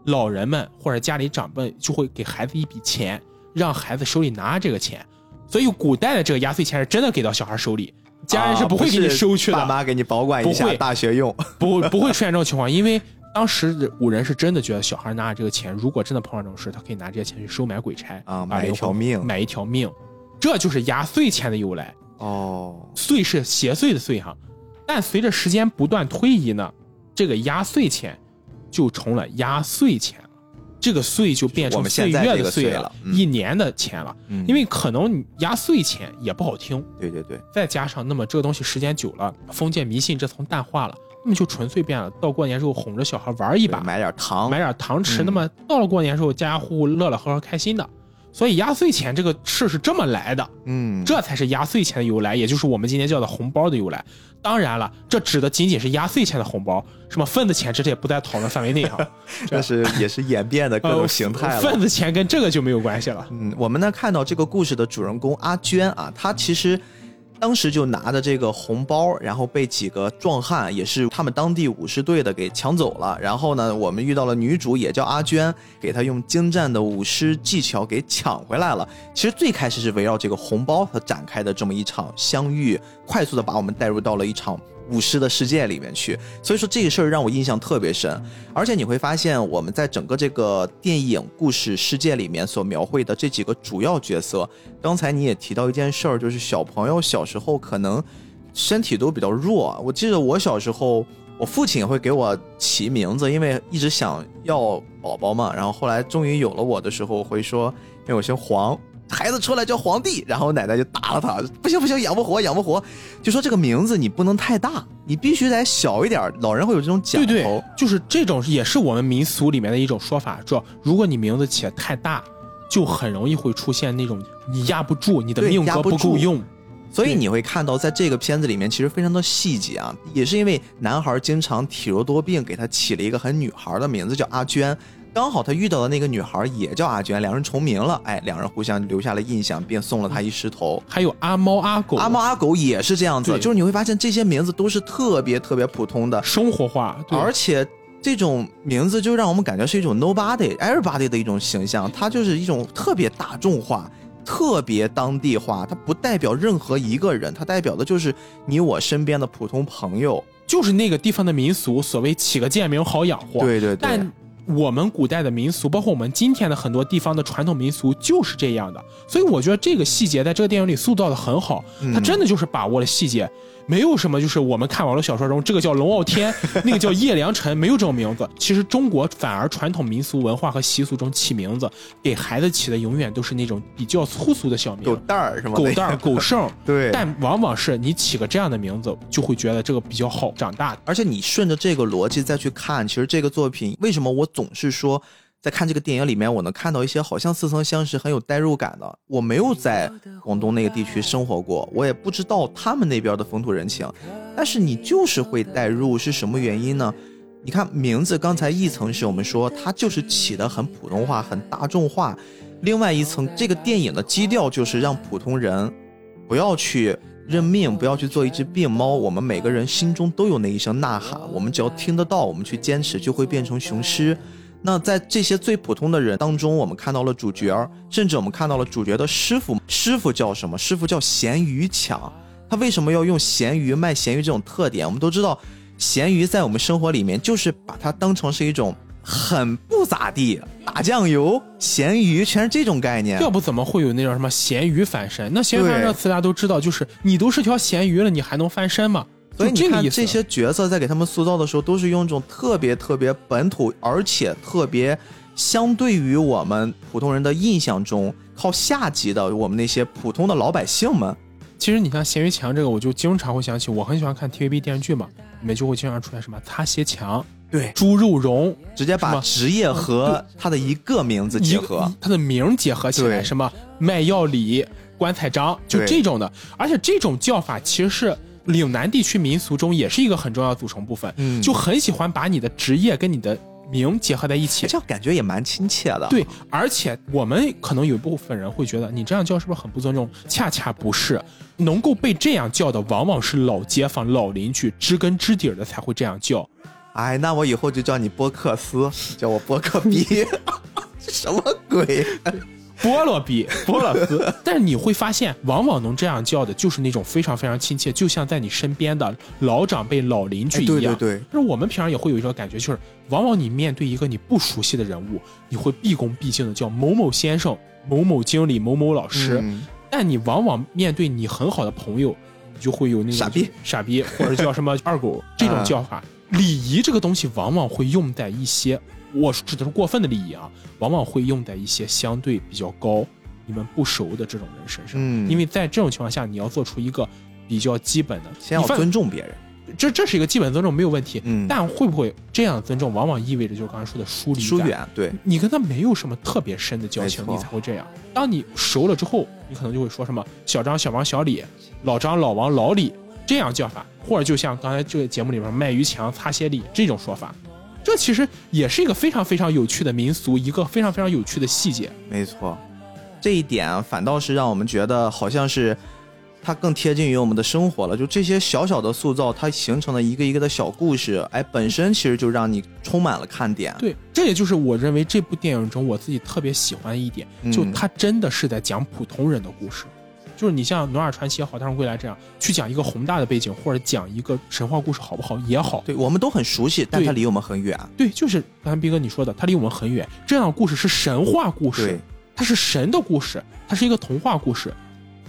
老人们或者家里长辈就会给孩子一笔钱，让孩子手里拿这个钱。所以古代的这个压岁钱是真的给到小孩手里，家人是不会给你收去的，爸妈给你保管一下，大学用，不不会出现这种情况，因为。当时五人是真的觉得小孩拿着这个钱，如果真的碰上这种事，他可以拿这些钱去收买鬼差啊，买一条命，买一条命，这就是压岁钱的由来。哦。岁是邪祟的岁哈，但随着时间不断推移呢，这个压岁钱就成了压岁钱了，这个岁就变成岁月的岁了，一年的钱了。因为可能压岁钱也不好听，对对对，再加上那么这个东西时间久了，封建迷信这层淡化了。那么就纯粹变了，到过年时候哄着小孩玩一把，买点糖，买点糖吃。那么到了过年时候，家家户户乐乐呵呵、开心的。所以压岁钱这个事是这么来的，嗯，这才是压岁钱的由来，也就是我们今天叫的红包的由来。当然了，这指的仅仅是压岁钱的红包，什么份子钱这些也不在讨论范围内哈。这是也是演变的各种形态了。份子钱跟这个就没有关系了。嗯，我们呢看到这个故事的主人公阿娟啊，她其实。当时就拿着这个红包，然后被几个壮汉，也是他们当地武士队的给抢走了。然后呢，我们遇到了女主，也叫阿娟，给她用精湛的舞狮技巧给抢回来了。其实最开始是围绕这个红包和展开的这么一场相遇，快速的把我们带入到了一场舞狮的世界里面去。所以说这个事儿让我印象特别深。而且你会发现，我们在整个这个电影故事世界里面所描绘的这几个主要角色，刚才你也提到一件事儿，就是小朋友小时候可能身体都比较弱。我记得我小时候。我父亲会给我起名字，因为一直想要宝宝嘛。然后后来终于有了我的时候，会说因为我姓黄，孩子出来叫皇帝。然后我奶奶就打了他，不行不行，养不活养不活。就说这个名字你不能太大，你必须得小一点。老人会有这种讲头，对对，就是这种也是我们民俗里面的一种说法，说如果你名字起的太大，就很容易会出现那种你压不住，你的命格不够用。所以你会看到，在这个片子里面，其实非常的细节啊，也是因为男孩经常体弱多病，给他起了一个很女孩的名字，叫阿娟。刚好他遇到的那个女孩也叫阿娟，两人重名了，哎，两人互相留下了印象，并送了他一石头。还有阿猫阿狗，阿猫阿狗也是这样子，就是你会发现这些名字都是特别特别普通的生活化，而且这种名字就让我们感觉是一种 nobody everybody 的一种形象，它就是一种特别大众化。特别当地化，它不代表任何一个人，它代表的就是你我身边的普通朋友，就是那个地方的民俗，所谓起个贱名好养活。对对对。但我们古代的民俗，包括我们今天的很多地方的传统民俗，就是这样的。所以我觉得这个细节在这个电影里塑造的很好，它真的就是把握了细节。没有什么，就是我们看网络小说中，这个叫龙傲天，那个叫叶良辰，没有这种名字。其实中国反而传统民俗文化和习俗中起名字，给孩子起的永远都是那种比较粗俗的小名，狗蛋儿是吗？狗蛋儿、狗剩。对。但往往是你起个这样的名字，就会觉得这个比较好长大。而且你顺着这个逻辑再去看，其实这个作品为什么我总是说。在看这个电影里面，我能看到一些好像似曾相识、很有代入感的。我没有在广东那个地区生活过，我也不知道他们那边的风土人情。但是你就是会代入，是什么原因呢？你看名字，刚才一层是我们说它就是起的很普通话、很大众化，另外一层这个电影的基调就是让普通人不要去认命，不要去做一只病猫。我们每个人心中都有那一声呐喊，我们只要听得到，我们去坚持，就会变成雄狮。那在这些最普通的人当中，我们看到了主角，甚至我们看到了主角的师傅。师傅叫什么？师傅叫咸鱼抢。他为什么要用咸鱼卖咸鱼这种特点？我们都知道，咸鱼在我们生活里面就是把它当成是一种很不咋地，打酱油咸鱼全是这种概念。要不怎么会有那叫什么咸鱼翻身？那咸鱼翻身词大家都知道，就是你都是条咸鱼了，你还能翻身吗？所以你看，这些角色在给他们塑造的时候，都是用一种特别特别本土，而且特别相对于我们普通人的印象中靠下级的我们那些普通的老百姓们。其实你像咸鱼强这个，我就经常会想起，我很喜欢看 TVB 电视剧嘛，里面就会经常出现什么擦鞋强，对，猪肉荣，直接把职业和他的一个名字结合，他的名结合起来，什么卖药李、棺材张，就这种的，而且这种叫法其实是。岭南地区民俗中也是一个很重要的组成部分，嗯，就很喜欢把你的职业跟你的名结合在一起，这样感觉也蛮亲切的。对，而且我们可能有一部分人会觉得你这样叫是不是很不尊重？恰恰不是，能够被这样叫的往往是老街坊、老邻居，知根知底的才会这样叫。哎，那我以后就叫你波克斯，叫我波克比，什么鬼？菠萝比菠萝斯，但是你会发现，往往能这样叫的，就是那种非常非常亲切，就像在你身边的老长辈、老邻居一样。对对对。那我们平常也会有一种感觉，就是往往你面对一个你不熟悉的人物，你会毕恭毕敬的叫某某先生、某某经理、某某老师。嗯。但你往往面对你很好的朋友，你就会有那种傻逼、傻逼，或者叫什么二狗 这种叫法。礼仪这个东西，往往会用在一些。我指的是过分的利益啊，往往会用在一些相对比较高、你们不熟的这种人身上。嗯，因为在这种情况下，你要做出一个比较基本的，先要尊重别人，这这是一个基本尊重，没有问题。嗯，但会不会这样的尊重，往往意味着就是刚才说的疏离、疏远？对，你跟他没有什么特别深的交情，你才会这样。当你熟了之后，你可能就会说什么小张、小王、小李，老张、老王、老李这样叫法，或者就像刚才这个节目里面卖鱼强、擦鞋李这种说法。这其实也是一个非常非常有趣的民俗，一个非常非常有趣的细节。没错，这一点反倒是让我们觉得好像是它更贴近于我们的生活了。就这些小小的塑造，它形成了一个一个的小故事，哎，本身其实就让你充满了看点。对，这也就是我认为这部电影中我自己特别喜欢的一点，就它真的是在讲普通人的故事。就是你像《努尔传奇》也好，《大圣归来》这样去讲一个宏大的背景，或者讲一个神话故事，好不好也好。对我们都很熟悉，但它离我们很远。对，就是刚才斌哥你说的，它离我们很远。这样的故事是神话故事，，它是神的故事，它是一个童话故事。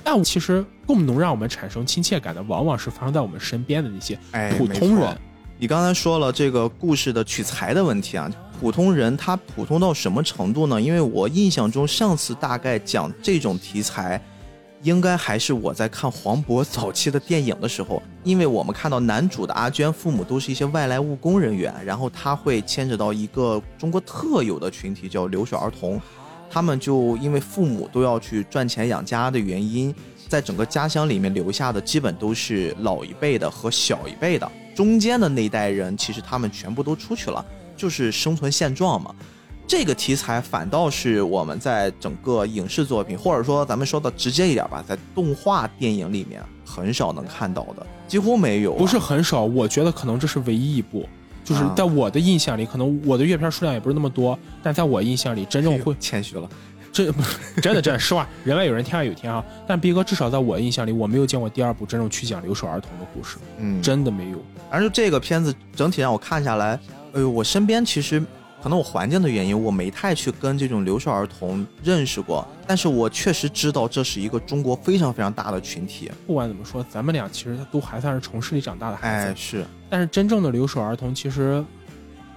但其实更能让我们产生亲切感的，往往是发生在我们身边的那些普通人。你刚才说了这个故事的取材的问题啊，普通人他普通到什么程度呢？因为我印象中上次大概讲这种题材，应该还是我在看黄渤早期的电影的时候，因为我们看到男主的阿娟父母都是一些外来务工人员，然后他会牵扯到一个中国特有的群体叫留守儿童，他们就因为父母都要去赚钱养家的原因，在整个家乡里面留下的基本都是老一辈的和小一辈的，中间的那一代人其实他们全部都出去了，就是生存现状嘛。这个题材反倒是我们在整个影视作品，或者说咱们说的直接一点吧，在动画电影里面很少能看到的，几乎没有啊、不是很少，我觉得可能这是唯一一部，就是啊在我的印象里，可能我的阅片数量也不是那么多，但在我印象里，真正会谦虚了。这不是真的真的实话，人外有人，天外有天啊！但逼哥至少在我印象里，我没有见过第二部真正去讲留守儿童的故事，嗯，真的没有。而就这个片子整体让我看下来，哎呦，我身边其实可能我环境的原因，我没太去跟这种留守儿童认识过，但是我确实知道这是一个中国非常非常大的群体。不管怎么说，咱们俩其实都还算是城市里长大的孩子，哎，是，但是真正的留守儿童，其实，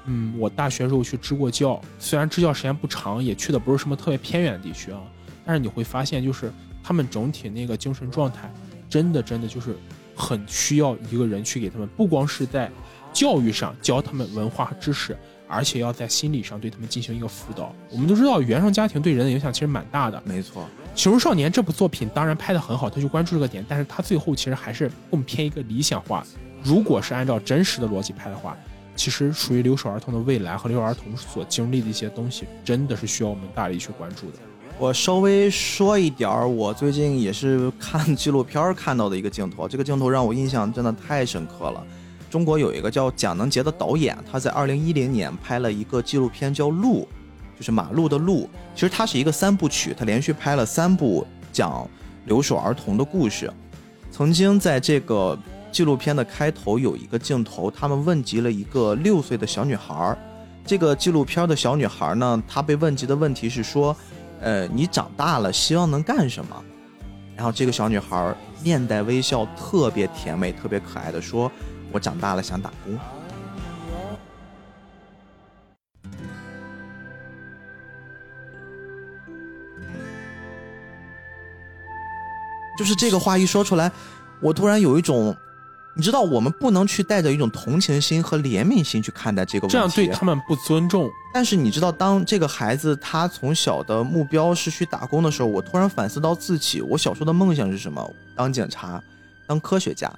嗯，我大学时候去支过教，虽然支教时间不长，也去的不是什么特别偏远的地区啊，但是你会发现，就是他们整体那个精神状态，真的真的就是很需要一个人去给他们，不光是在教育上教他们文化和知识，而且要在心理上对他们进行一个辅导。我们都知道，原生家庭对人的影响其实蛮大的，没错，《熊出少年》这部作品当然拍得很好，他就关注这个点，但是他最后其实还是更偏一个理想化。如果是按照真实的逻辑拍的话，其实属于留守儿童的未来和留守儿童所经历的一些东西，真的是需要我们大力去关注的。我稍微说一点儿，我最近也是看 纪录片看到的一个镜头，这个镜头让我印象真的太深刻了。中国有一个叫蒋能杰的导演，他在二零一零年拍了一个纪录片叫《路》，就是马路的路。其实它是一个三部曲，他连续拍了三部讲留守儿童的故事。曾经在这个纪录片的开头有一个镜头，他们问及了一个六岁的小女孩儿。这个纪录片的小女孩呢，她被问及的问题是说，呃，你长大了希望能干什么？然后这个小女孩面带微笑，特别甜美、特别可爱的说：“我长大了想打工。”就是这个话一说出来，我突然有一种，你知道，我们不能去带着一种同情心和怜悯心去看待这个问题，这样对他们不尊重。但是你知道，当这个孩子他从小的目标是去打工的时候，我突然反思到自己，我小时候的梦想是什么？当警察，当科学家，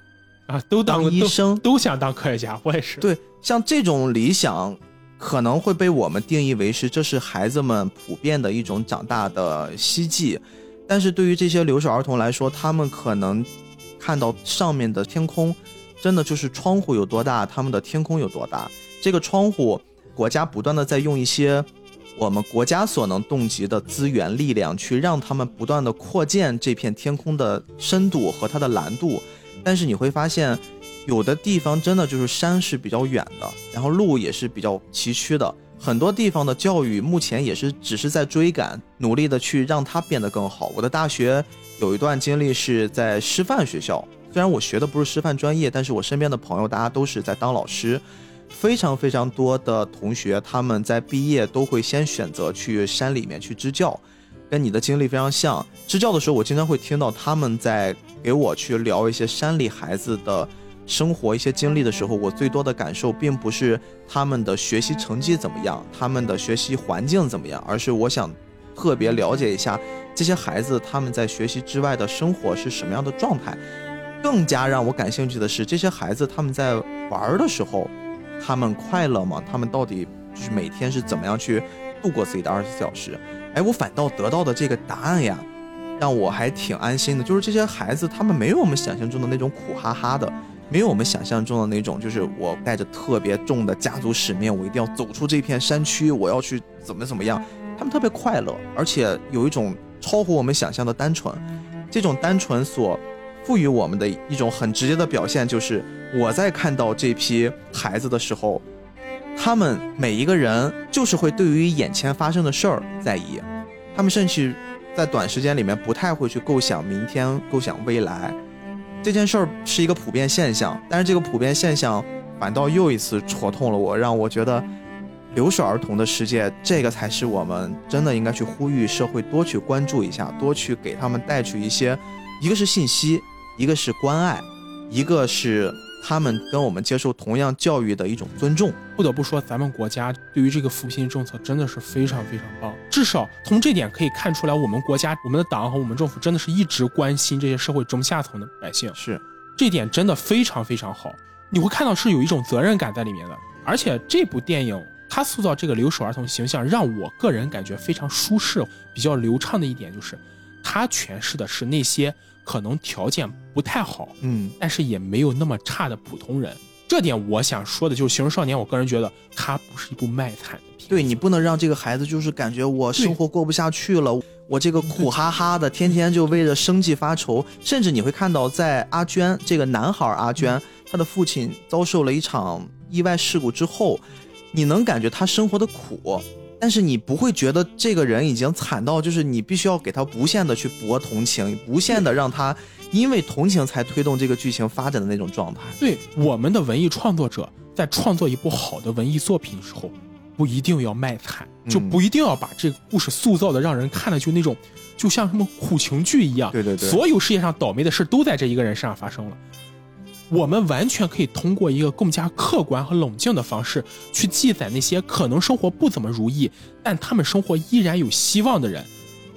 啊，都当当医生。都想当科学家，我也是。对，像这种理想，可能会被我们定义为是这是孩子们普遍的一种长大的希冀。但是对于这些留守儿童来说，他们可能看到上面的天空，真的就是窗户有多大，他们的天空有多大。这个窗户，国家不断的在用一些我们国家所能动及的资源力量，去让他们不断的扩建这片天空的深度和它的蓝度。但是你会发现，有的地方真的就是山是比较远的，然后路也是比较崎岖的。很多地方的教育目前也是只是在追赶，努力的去让它变得更好。我的大学有一段经历是在师范学校，虽然我学的不是师范专业，但是我身边的朋友大家都是在当老师，非常非常多的同学他们在毕业都会先选择去山里面去支教，跟你的经历非常像。支教的时候，我经常会听到他们在给我去聊一些山里孩子的。生活一些经历的时候，我最多的感受并不是他们的学习成绩怎么样，他们的学习环境怎么样，而是我想特别了解一下这些孩子他们在学习之外的生活是什么样的状态。更加让我感兴趣的是，这些孩子他们在玩的时候，他们快乐吗？他们到底就是每天是怎么样去度过自己的二十四小时？哎，我反倒得到的这个答案呀，让我还挺安心的。就是这些孩子，他们没有我们想象中的那种苦哈哈的。没有我们想象中的那种，就是我带着特别重的家族使命，我一定要走出这片山区，我要去怎么怎么样。他们特别快乐，而且有一种超乎我们想象的单纯。这种单纯所赋予我们的一种很直接的表现，就是我在看到这批孩子的时候，他们每一个人就是会对于眼前发生的事儿在意，他们甚至在短时间里面不太会去构想明天、构想未来。这件事儿是一个普遍现象，但是这个普遍现象反倒又一次戳痛了我，让我觉得留守儿童的世界，这个才是我们真的应该去呼吁社会多去关注一下，多去给他们带去一些，一个是信息，一个是关爱，一个是他们跟我们接受同样教育的一种尊重。不得不说，咱们国家对于这个扶贫政策真的是非常非常棒。至少从这点可以看出来，我们国家、我们的党和我们政府真的是一直关心这些社会中下层的百姓，是，这点真的非常非常好。你会看到是有一种责任感在里面的。而且这部电影它塑造这个留守儿童形象，让我个人感觉非常舒适、比较流畅的一点就是，它诠释的是那些可能条件不太好，嗯，但是也没有那么差的普通人。这点我想说的就是《形容少年》，我个人觉得它不是一部卖惨的片。对你不能让这个孩子就是感觉我生活过不下去了，我这个苦哈哈的，天天就为了生计发愁。甚至你会看到，在阿娟这个男孩阿娟，他的父亲遭受了一场意外事故之后，你能感觉他生活的苦，但是你不会觉得这个人已经惨到就是你必须要给他无限的去博同情，无限的让他。因为同情才推动这个剧情发展的那种状态。对我们的文艺创作者在创作一部好的文艺作品的时候，不一定要卖惨，就不一定要把这个故事塑造的让人看了就那种，就像什么苦情剧一样。对对对，所有世界上倒霉的事都在这一个人身上发生了。我们完全可以通过一个更加客观和冷静的方式去记载那些可能生活不怎么如意，但他们生活依然有希望的人。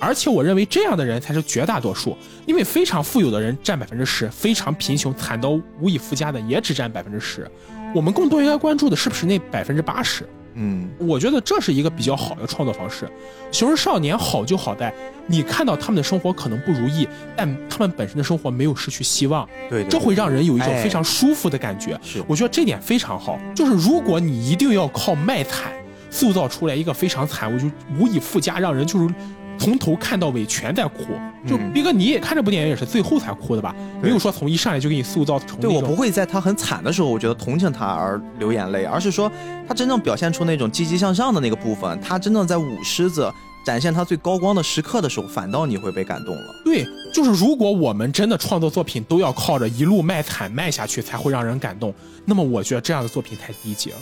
而且我认为这样的人才是绝大多数，因为非常富有的人占百分之十，非常贫穷惨到无以复加的也只占百分之十。我们更多应该关注的是不是那百分之八十？嗯，我觉得这是一个比较好的创作方式。《熊人少年》好就好在你看到他们的生活可能不如意，但他们本身的生活没有失去希望，对，这会让人有一种非常舒服的感觉。是，我觉得这点非常好。就是如果你一定要靠卖惨塑造出来一个非常惨，我就无以复加，让人就是。从头看到尾全在哭，就逼哥你也看这部电影也是最后才哭的吧？没有说从一上来就给你塑造成。对我不会在他很惨的时候，我觉得同情他而流眼泪，而是说他真正表现出那种积极向上的那个部分，他真正在舞狮子展现他最高光的时刻的时候，反倒你会被感动了。对，就是如果我们真的创作作品都要靠着一路卖惨卖下去才会让人感动，那么我觉得这样的作品太低级了，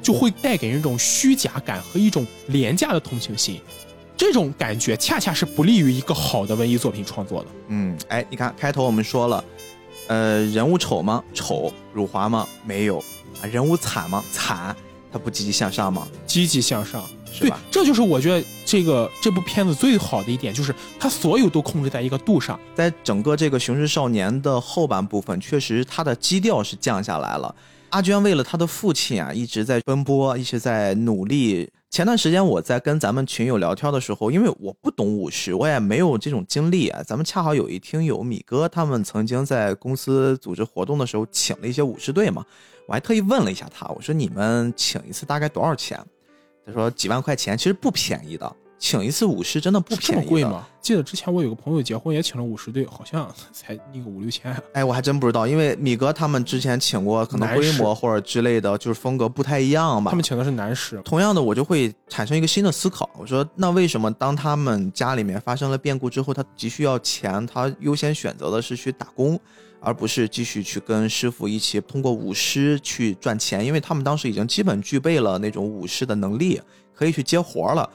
就会带给人一种虚假感和一种廉价的同情心。这种感觉恰恰是不利于一个好的文艺作品创作的。嗯，哎，你看开头我们说了，呃，人物丑吗？丑，辱华吗？没有啊。人物惨吗？惨，他不积极向上吗？积极向上，是吧？这就是我觉得这个这部片子最好的一点，就是它所有都控制在一个度上。在整个这个《雄狮少年》的后半部分，确实它的基调是降下来了。阿娟为了他的父亲啊，一直在奔波，一直在努力。前段时间我在跟咱们群友聊天的时候，因为我不懂舞狮，我也没有这种经历啊。咱们恰好有一听友米哥，他们曾经在公司组织活动的时候请了一些舞狮队嘛，我还特意问了一下他，我说你们请一次大概多少钱？他说几万块钱，其实不便宜的。请一次舞狮真的不便宜，贵吗？记得之前我有个朋友结婚也请了舞狮队，好像 才那个五六千。哎，我还真不知道，因为米哥他们之前请过，可能规模或者之类的，就是风格不太一样吧。他们请的是男士。同样的，我就会产生一个新的思考，我说那为什么当他们家里面发生了变故之后，他急需要钱，他优先选择的是去打工，而不是继续去跟师傅一起通过舞狮去赚钱？因为他们当时已经基本具备了那种舞狮的能力，可以去接活了。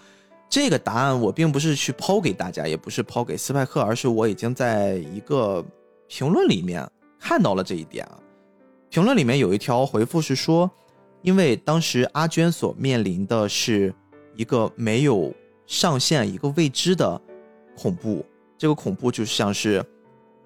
这个答案我并不是去抛给大家，也不是抛给斯派克，而是我已经在一个评论里面看到了这一点啊。评论里面有一条回复是说，因为当时阿娟所面临的是一个没有上限、一个未知的恐怖，这个恐怖就像是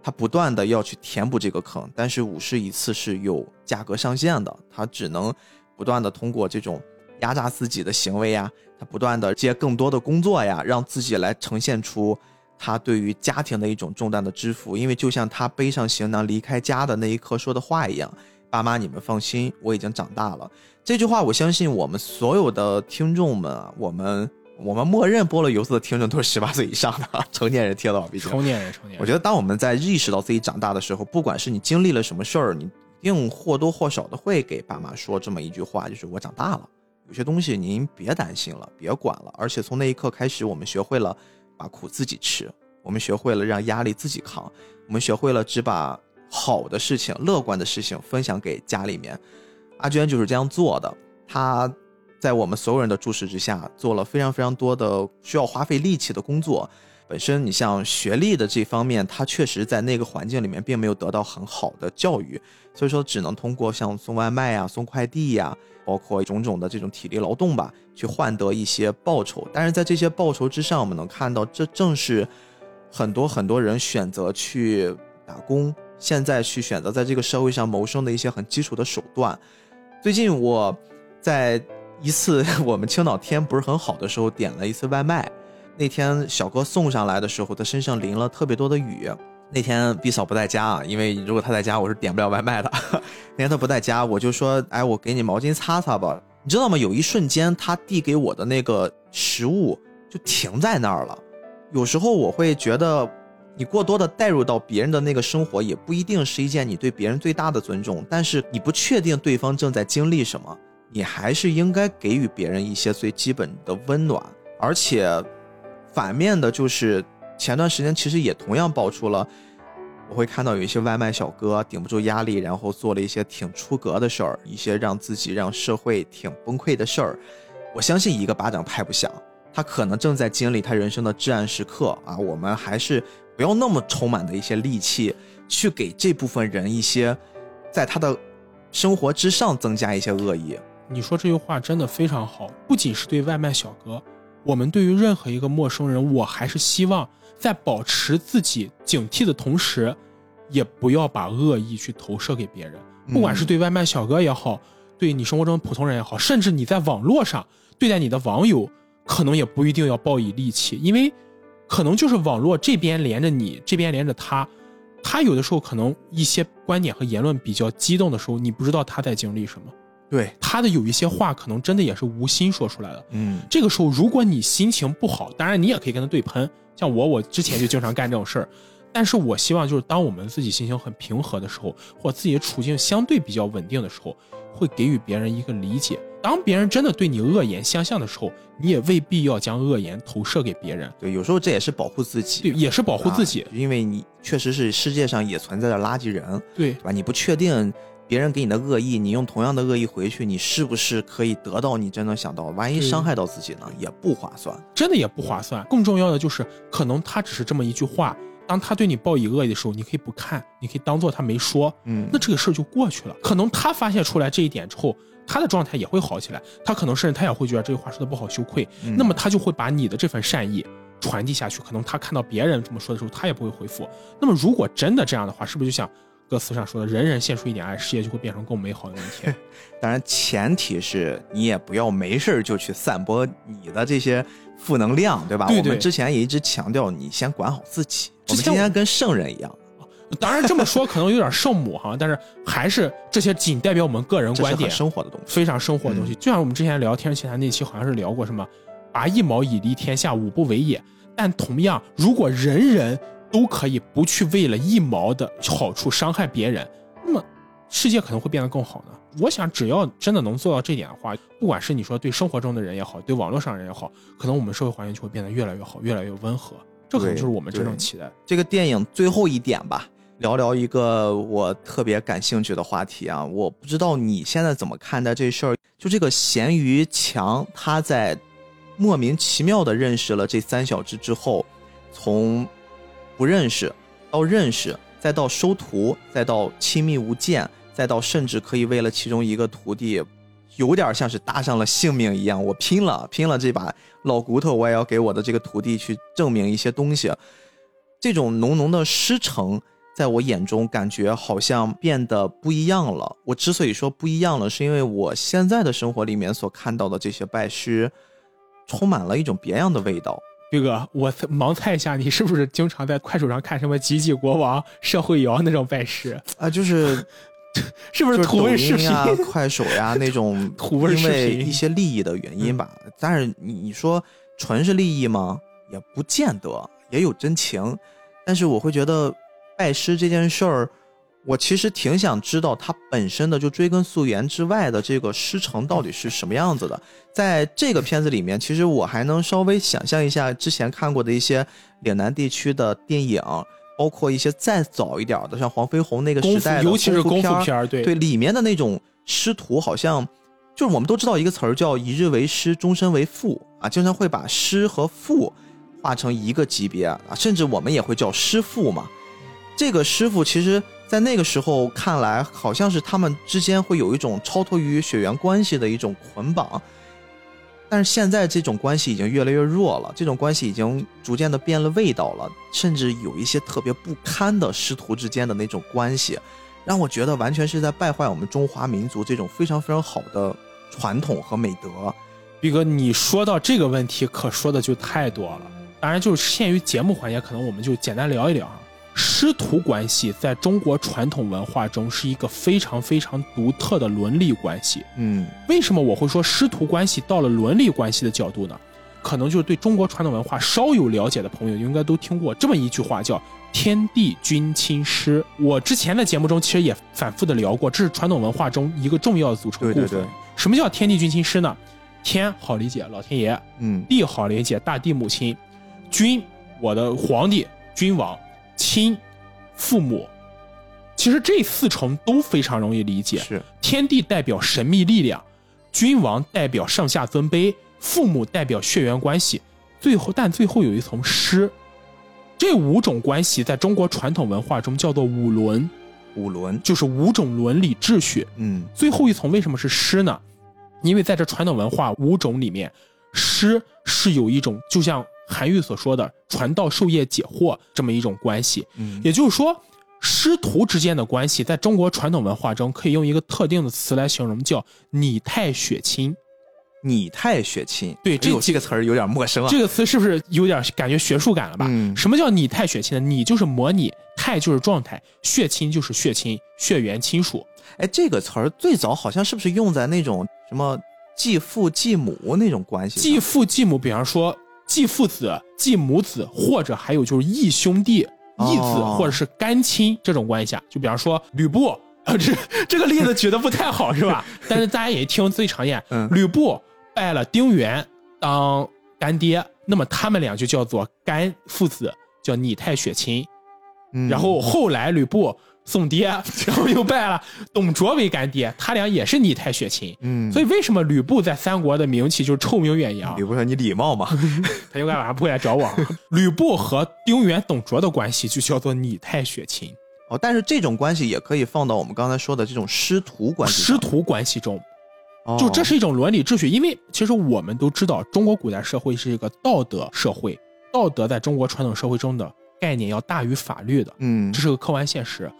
他不断的要去填补这个坑，但是五十一次是有价格上限的，他只能不断的通过这种压榨自己的行为呀。他不断的接更多的工作呀，让自己来呈现出他对于家庭的一种重担的支付。因为就像他背上行囊离开家的那一刻说的话一样：“爸妈，你们放心，我已经长大了。”这句话，我相信我们所有的听众们啊，我们我们默认菠萝油子的听众都是十八岁以上的成年人听到，毕竟。成年人，成年人。我觉得，当我们在意识到自己长大的时候，不管是你经历了什么事儿，你一定或多或少的会给爸妈说这么一句话，就是我长大了，有些东西您别担心了，别管了。而且从那一刻开始，我们学会了把苦自己吃，我们学会了让压力自己扛，我们学会了只把好的事情、乐观的事情分享给家里面。阿娟就是这样做的，她在我们所有人的注视之下，做了非常非常多的需要花费力气的工作。本身你像学历的这方面，她确实在那个环境里面并没有得到很好的教育，所以说只能通过像送外卖呀、送快递呀，包括种种的这种体力劳动吧，去换得一些报酬。但是在这些报酬之上，我们能看到，这正是很多很多人选择去打工，现在去选择在这个社会上谋生的一些很基础的手段。最近我在一次 我们青岛天不是很好的时候点了一次外卖，那天小哥送上来的时候，他身上淋了特别多的雨。那天毕嫂不在家啊，因为如果他在家，我是点不了外卖的。那天他不在家，我就说，哎，我给你毛巾擦擦吧。你知道吗？有一瞬间，他递给我的那个食物就停在那儿了。有时候我会觉得，你过多的带入到别人的那个生活，也不一定是一件你对别人最大的尊重。但是你不确定对方正在经历什么，你还是应该给予别人一些最基本的温暖。而且，反面的就是前段时间其实也同样爆出了，我会看到有一些外卖小哥顶不住压力，然后做了一些挺出格的事儿，一些让自己让社会挺崩溃的事儿。我相信一个巴掌拍不响。他可能正在经历他人生的至暗时刻啊！我们还是不要那么充满的一些戾气，去给这部分人一些，在他的生活之上增加一些恶意。你说这句话真的非常好，不仅是对外卖小哥，我们对于任何一个陌生人，我还是希望在保持自己警惕的同时，也不要把恶意去投射给别人。不管是对外卖小哥也好，对你生活中的普通人也好，甚至你在网络上对待你的网友。可能也不一定要报以戾气，因为可能就是网络这边连着你，这边连着他，他有的时候可能一些观点和言论比较激动的时候，你不知道他在经历什么。对他的有一些话，可能真的也是无心说出来的。嗯，这个时候如果你心情不好，当然你也可以跟他对喷。像我，我之前就经常干这种事儿。但是我希望就是当我们自己心情很平和的时候，或自己的处境相对比较稳定的时候，会给予别人一个理解。当别人真的对你恶言相向的时候，你也未必要将恶言投射给别人。对，有时候这也是保护自己，对，也是保护自己，因为你确实是世界上也存在着垃圾人，对，对吧？你不确定别人给你的恶意，你用同样的恶意回去，你是不是可以得到你真的想到？万一伤害到自己呢，也不划算，真的也不划算。更重要的就是，可能他只是这么一句话。当他对你报以恶意的时候，你可以不看，你可以当做他没说，嗯，那这个事儿就过去了。可能他发现出来这一点之后，他的状态也会好起来。他可能甚至他也会觉得这句话说的不好，羞愧。那么他就会把你的这份善意传递下去。可能他看到别人这么说的时候，他也不会回复。那么如果真的这样的话，是不是就像歌词上说的，人人献出一点爱，世界就会变成更美好的那一天？当然，前提是你也不要没事就去散播你的这些负能量，对吧？对对。我们之前也一直强调，你先管好自己。我们今天跟圣人一样，当然这么说可能有点圣母哈，但是还是这些仅代表我们个人观点，生活的东西，非常生活的东西。就像我们之前聊天奇谈那期，好像是聊过什么“拔一毛以利天下，五不为也”。但同样，如果人人都可以不去为了一毛的好处伤害别人，那么世界可能会变得更好呢。我想，只要真的能做到这点的话，不管是你说对生活中的人也好，对网络上人也好，可能我们社会环境就会变得越来越好，越来越温和。这可能就是我们真正期待。这个电影最后一点吧，聊聊一个我特别感兴趣的话题啊！我不知道你现在怎么看待这事儿？就这个咸鱼强，他在莫名其妙的认识了这三小只之后，从不认识到认识，再到收徒，再到亲密无间，再到甚至可以为了其中一个徒弟。有点像是搭上了性命一样，我拼了，拼了这把老骨头，我也要给我的这个徒弟去证明一些东西。这种浓浓的师承，在我眼中感觉好像变得不一样了。我之所以说不一样了，是因为我现在的生活里面所看到的这些拜师，充满了一种别样的味道。斌哥，我盲猜一下，你是不是经常在快手上看什么《吉吉国王》《社会摇》那种拜师啊？就是。是不是土味视频啊、快手呀那种？图文因为一些利益的原因吧。但是你你说纯是利益吗？也不见得，也有真情。但是我会觉得拜师这件事儿，我其实挺想知道它本身的就追根溯源之外的这个师承到底是什么样子的。在这个片子里面，其实我还能稍微想象一下之前看过的一些岭南地区的电影，包括一些再早一点的，像黄飞鸿那个时代的尤其是功夫片儿，对对里面的那种师徒，好像就是我们都知道一个词儿叫“一日为师，终身为父”啊，经常会把师和父画成一个级别啊，甚至我们也会叫师傅嘛。这个师傅其实，在那个时候看来，好像是他们之间会有一种超脱于血缘关系的一种捆绑。但是现在这种关系已经越来越弱了，这种关系已经逐渐的变了味道了，甚至有一些特别不堪的师徒之间的那种关系，让我觉得完全是在败坏我们中华民族这种非常非常好的传统和美德。毕哥，你说到这个问题，可说的就太多了。当然，就是限于节目环节，可能我们就简单聊一聊。师徒关系在中国传统文化中是一个非常非常独特的伦理关系。嗯为什么我会说师徒关系到了伦理关系的角度呢？可能就是对中国传统文化稍有了解的朋友，应该都听过这么一句话，叫“天地君亲师”。我之前的节目中其实也反复的聊过，这是传统文化中一个重要的组成部分。对对对什么叫天地君亲师呢？天好理解，老天爷；嗯地好理解，大地母亲；君，我的皇帝、君王；亲，父母。其实这四重都非常容易理解。是天地代表神秘力量，君王代表上下尊卑，父母代表血缘关系，最后但最后有一层师。这五种关系在中国传统文化中叫做五伦，五伦。就是五种伦理秩序。嗯最后一层为什么是师呢？因为在这传统文化五种里面，师是有一种就像韩愈所说的“传道授业解惑”这么一种关系。嗯也就是说，师徒之间的关系在中国传统文化中可以用一个特定的词来形容，叫拟态血亲。拟态血亲。对这这个词儿有点陌生啊。这个词是不是有点感觉学术感了吧？嗯什么叫拟态血亲呢？拟就是模拟，态就是状态，血亲就是血亲，血缘亲属。哎，这个词儿最早好像是不是用在那种什么继父继母那种关系？继父继母，比方说继父子、继母子，或者还有就是义兄弟、义子，哦或者是干亲这种关系啊。就比方说吕布，啊，这这个例子举的不太好是吧？但是大家也听最常见，嗯吕布拜了丁原当干爹，那么他们俩就叫做干父子，叫拟态血亲。嗯然后后来吕布送爹，然后又拜了董卓为干爹，他俩也是拟态血亲。嗯，所以为什么吕布在三国的名气就是臭名远扬吕？布说你礼貌嘛？他应该晚上不会来找我啊。吕布和丁原、董卓的关系就叫做拟态血亲，哦，但是这种关系也可以放到我们刚才说的这种师徒关系。师徒关系中，哦就这是一种伦理秩序。因为其实我们都知道，中国古代社会是一个道德社会，道德在中国传统社会中的概念要大于法律的，嗯这是个客观现实。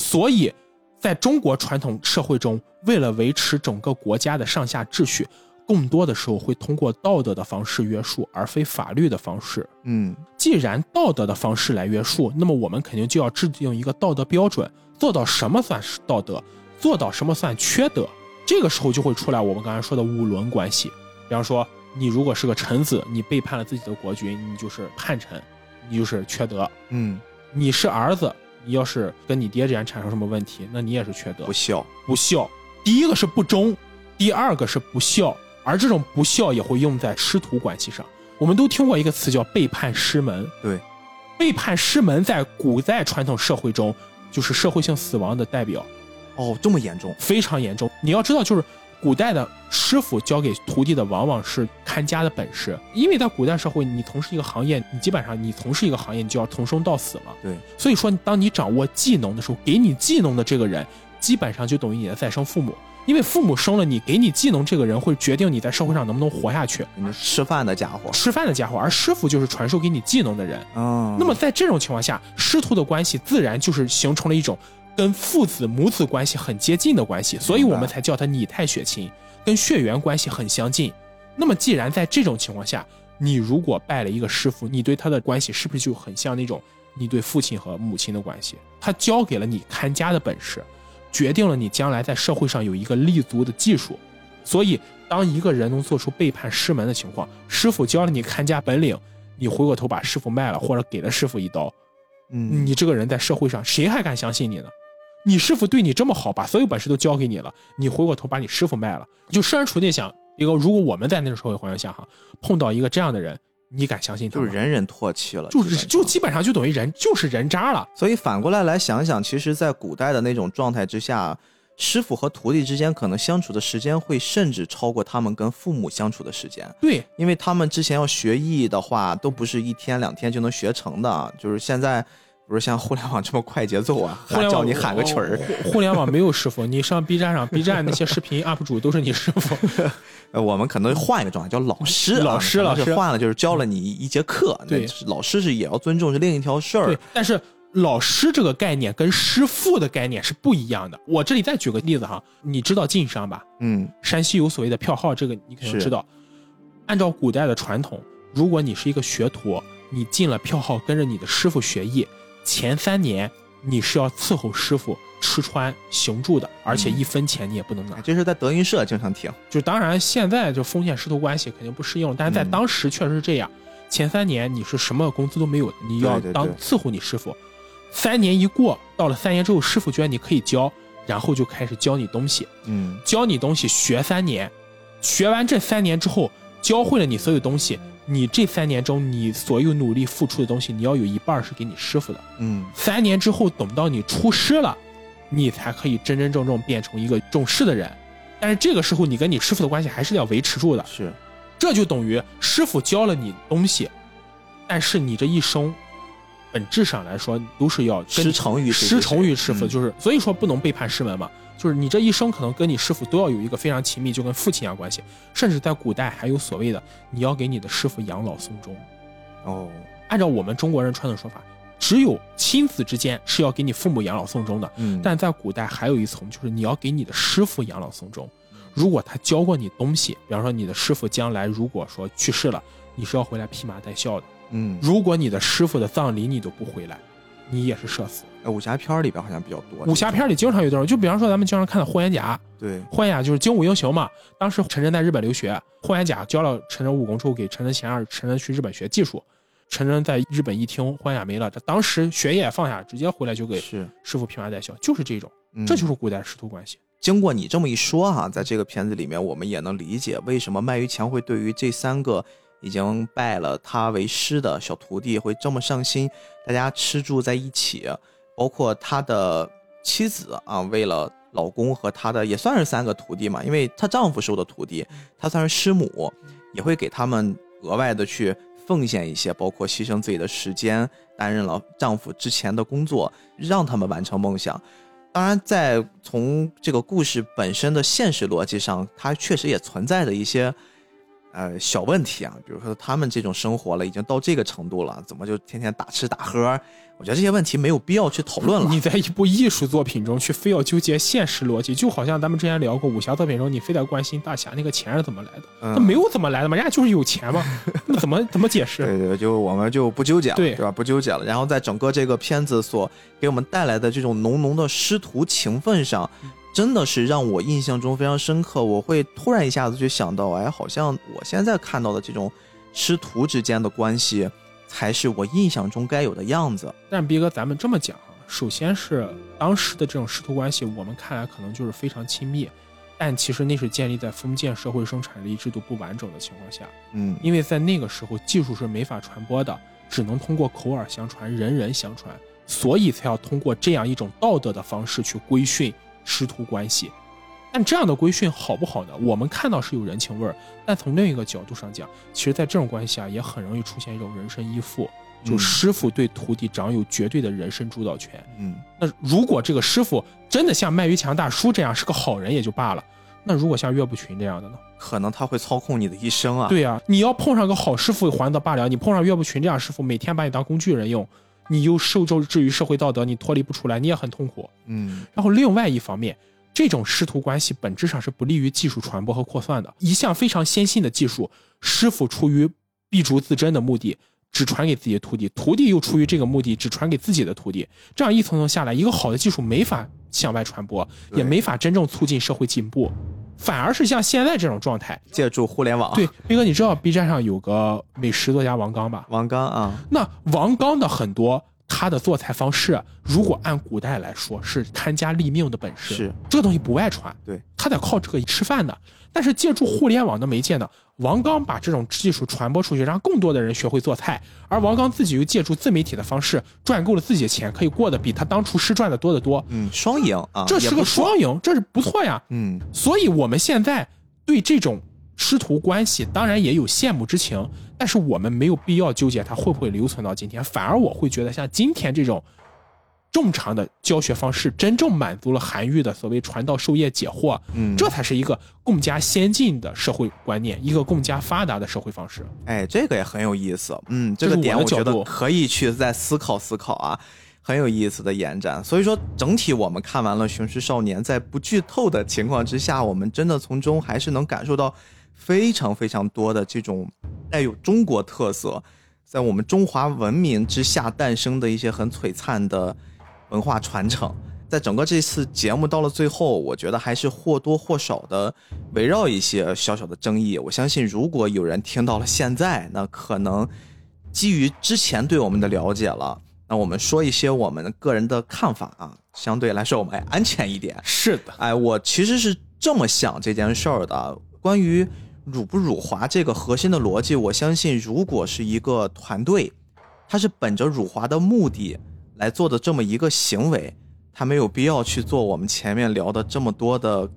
所以，在中国传统社会中，为了维持整个国家的上下秩序，更多的时候会通过道德的方式约束，而非法律的方式。嗯既然道德的方式来约束，那么我们肯定就要制定一个道德标准，做到什么算是道德，做到什么算缺德。这个时候就会出来我们刚才说的五伦关系。比方说，你如果是个臣子，你背叛了自己的国君，你就是叛臣，你就是缺德。嗯，你是儿子，你要是跟你爹之间产生什么问题，那你也是缺德不孝。不孝。第一个是不忠，第二个是不孝，而这种不孝也会用在师徒关系上。我们都听过一个词叫背叛师门，对，背叛师门在古代传统社会中就是社会性死亡的代表，哦，这么严重。非常严重。你要知道，就是古代的师傅教给徒弟的往往是看家的本事，因为在古代社会，你从事一个行业，你基本上你从事一个行业，你就要从生到死嘛。对，所以说，当你掌握技能的时候，给你技能的这个人，基本上就等于你的再生父母，因为父母生了你，给你技能这个人会决定你在社会上能不能活下去。你吃饭的家伙。吃饭的家伙，而师傅就是传授给你技能的人。嗯，那么在这种情况下，师徒的关系自然就是形成了一种跟父子母子关系很接近的关系，所以我们才叫他拟态血亲，跟血缘关系很相近。那么既然在这种情况下，你如果拜了一个师傅，你对他的关系是不是就很像那种你对父亲和母亲的关系？他教给了你看家的本事，决定了你将来在社会上有一个立足的技术。所以，当一个人能做出背叛师门的情况，师傅教了你看家本领，你回过头把师傅卖了，或者给了师傅一刀，嗯，你这个人在社会上谁还敢相信你呢？你师傅对你这么好，把所有本事都教给你了，你回过头把你师傅卖了，就设身处地想，一个如果我们在那种社会环境下哈，碰到一个这样的人，你敢相信他？就是人人唾弃了，就是就基本上就等于人就是人渣了。所以反过来来想想，其实，在古代的那种状态之下，师傅和徒弟之间可能相处的时间会甚至超过他们跟父母相处的时间，对，因为他们之前要学艺的话，都不是一天两天就能学成的，就是现在不是像互联网这么快节奏啊，叫你喊个曲儿。互互联网没有师傅，你上 B 站上，B 站那些视频 UP 主都是你师傅。呃，我们可能换一个状态，叫老师啊，老师老师换了，就是教了你一节课。那对老师是也要尊重，是另一条事对儿。，但是老师这个概念跟师傅的概念是不一样的。我这里再举个例子哈，你知道晋商吧？嗯，山西有所谓的票号，这个你肯定知道。按照古代的传统，如果你是一个学徒，你进了票号，跟着你的师傅学艺，前三年你是要伺候师傅吃穿行住的，而且嗯一分钱你也不能拿。这是在德云社经常听。就当然现在就封建师徒关系肯定不适用，但是在嗯当时确实是这样。前三年你是什么工资都没有的，你要当伺候你师傅。三年一过，到了三年之后，师傅觉得你可以教，然后就开始教你东西，嗯教你东西学三年，学完这三年之后，教会了你所有东西，你这三年中你所有努力付出的东西，你要有一半是给你师傅的。嗯三年之后，等到你出师了，你才可以真真正正变成一个重视的人。但是这个时候，你跟你师傅的关系还是要维持住的。是这就等于师傅教了你东西，但是你这一生，本质上来说都是要师承于师承于师傅，嗯就是所以说不能背叛师门嘛。就是你这一生可能跟你师傅都要有一个非常亲密，就跟父亲一样关系。甚至在古代还有所谓的，你要给你的师傅养老送终。哦，按照我们中国人传统说法，只有亲子之间是要给你父母养老送终的，嗯，但在古代还有一层，就是你要给你的师傅养老送终。如果他教过你东西，比方说你的师傅将来如果说去世了，你是要回来披麻戴孝的。嗯，如果你的师傅的葬礼你都不回来，你也是社死。哎武侠片儿里边好像比较多。武侠片里经常有这种，就比方说咱们经常看的《霍元甲》，对，霍元甲就是精武英雄嘛。当时陈真在日本留学，霍元甲教了陈真武功之后，给陈真钱，让陈真去日本学技术。陈真在日本一听霍元甲没了，他当时学业也放下，直接回来就给是，师傅披麻戴孝，就是这种，嗯这就是古代师徒关系。经过你这么一说哈、在这个片子里面，我们也能理解为什么麦于强会对于这三个已经拜了他为师的小徒弟会这么上心，大家吃住在一起，包括他的妻子啊，为了老公和他的也算是三个徒弟嘛，因为她丈夫收的徒弟，她算是师母，也会给他们额外的去奉献一些，包括牺牲自己的时间，担任了丈夫之前的工作，让他们完成梦想。当然，在从这个故事本身的现实逻辑上，它确实也存在着一些呃小问题啊，比如说他们这种生活了，已经到这个程度了，怎么就天天打吃打喝？我觉得这些问题没有必要去讨论了。你在一部艺术作品中去非要纠结现实逻辑，就好像咱们之前聊过武侠作品中，你非得关心大侠那个钱是怎么来的，嗯那没有怎么来的嘛，人家就是有钱嘛，那怎么怎么解释？对对，就我们就不纠结了，对吧？不纠结了。然后在整个这个片子所给我们带来的这种浓浓的师徒情分上，真的是让我印象中非常深刻。我会突然一下子就想到，哎，好像我现在看到的这种师徒之间的关系，才是我印象中该有的样子。但逼哥，咱们这么讲啊，首先是当时的这种师徒关系，我们看来可能就是非常亲密，但其实那是建立在封建社会生产力制度不完整的情况下，嗯，因为在那个时候技术是没法传播的，只能通过口耳相传、人人相传，所以才要通过这样一种道德的方式去规训师徒关系。但这样的规训好不好呢？我们看到是有人情味儿，但从另一个角度上讲，其实在这种关系下也很容易出现一种人身依附，就嗯师傅对徒弟长有绝对的人身主导权。嗯，那如果这个师傅真的像卖鱼强大叔这样是个好人也就罢了，那如果像岳不群这样的呢？可能他会操控你的一生啊。，对呀、你要碰上个好师傅还得罢了，你碰上岳不群这样师傅，每天把你当工具人用，你又受制于社会道德，你脱离不出来，你也很痛苦。嗯，然后另外一方面，这种师徒关系本质上是不利于技术传播和扩散的。一项非常先进的技术，师傅出于敝帚自珍的目的，只传给自己的徒弟；徒弟又出于这个目的，只传给自己的徒弟。这样一层层下来，一个好的技术没法向外传播，也没法真正促进社会进步。反而是像现在这种状态。借助互联网，对，斌哥，你知道 B 站上有个美食作家王刚吧？王刚啊，那王刚的很多他的做菜方式，如果按古代来说是看家立命的本事，是这个东西不外传，对，他得靠这个吃饭的。但是借助互联网的媒介呢，王刚把这种技术传播出去，让更多的人学会做菜，而王刚自己又借助自媒体的方式赚够了自己的钱，可以过得比他当厨师赚的多得多。嗯，双赢啊，这是个双赢，这是不错呀。嗯，所以我们现在对这种师徒关系当然也有羡慕之情，但是我们没有必要纠结它会不会留存到今天，反而我会觉得像今天这种正常的教学方式，真正满足了韩愈的所谓传道授业解惑，嗯这才是一个更加先进的社会观念，一个更加发达的社会方式。哎，这个也很有意思，嗯，这个点我觉得可以去再思考思考啊，很有意思的延展。所以说，整体我们看完了《雄狮少年》，在不剧透的情况之下，我们真的从中还是能感受到非常非常多的这种带有中国特色，在我们中华文明之下诞生的一些很璀璨的文化传承。在整个这次节目到了最后，我觉得还是或多或少的围绕一些小小的争议。我相信，如果有人听到了现在，那可能基于之前对我们的了解了，那我们说一些我们个人的看法啊，相对来说我们还安全一点。是的，哎，我其实是这么想这件事儿的。关于辱不辱华这个核心的逻辑，我相信，如果是一个团队，他是本着辱华的目的来做的这么一个行为，他没有必要去做我们前面聊的这么多的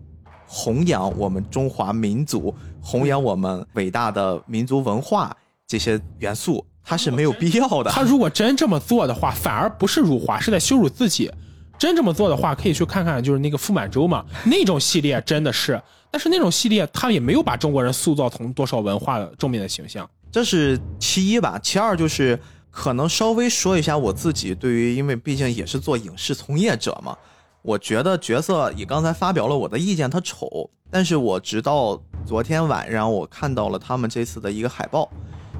弘扬我们中华民族、弘扬我们伟大的民族文化这些元素，他是没有必要的。他如果真这么做的话，反而不是辱华，是在羞辱自己。真这么做的话，可以去看看，就是那个傅满洲嘛，那种系列真的是，但是那种系列他也没有把中国人塑造成多少文化的正面的形象。这是其一吧，其二就是可能稍微说一下我自己对于，因为毕竟也是做影视从业者嘛，我觉得角色也刚才发表了我的意见，他丑，但是我直到昨天晚上我看到了他们这次的一个海报，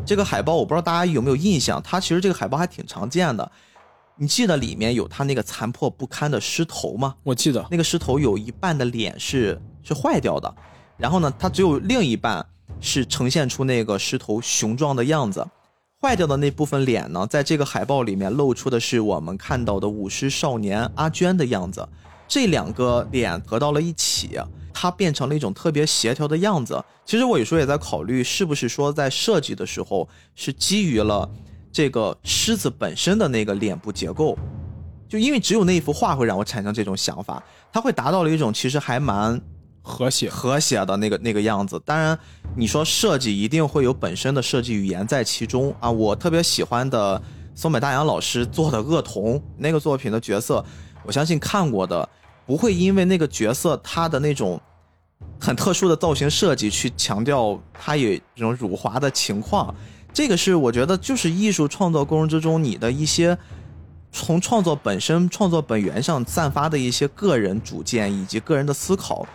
这个海报我不知道大家有没有印象，它其实这个海报还挺常见的，你记得里面有他那个残破不堪的狮头吗？我记得那个狮头有一半的脸是是坏掉的，然后呢，它只有另一半是呈现出那个狮头雄壮的样子。坏掉的那部分脸呢，在这个海报里面露出的是我们看到的舞狮少年阿娟的样子。这两个脸合到了一起，它变成了一种特别协调的样子。其实我有时候也在考虑，是不是说在设计的时候是基于了这个狮子本身的那个脸部结构，就因为只有那一幅画会让我产生这种想法，它会达到了一种其实还蛮和谐，和谐的那个那个样子。当然，你说设计一定会有本身的设计语言在其中啊。我特别喜欢的松本大洋老师做的恶童那个作品的角色，我相信看过的不会因为那个角色他的那种很特殊的造型设计去强调他有这种辱华的情况。这个是我觉得就是艺术创作过程之中你的一些从创作本身、创作本源上散发的一些个人主见以及个人的思考。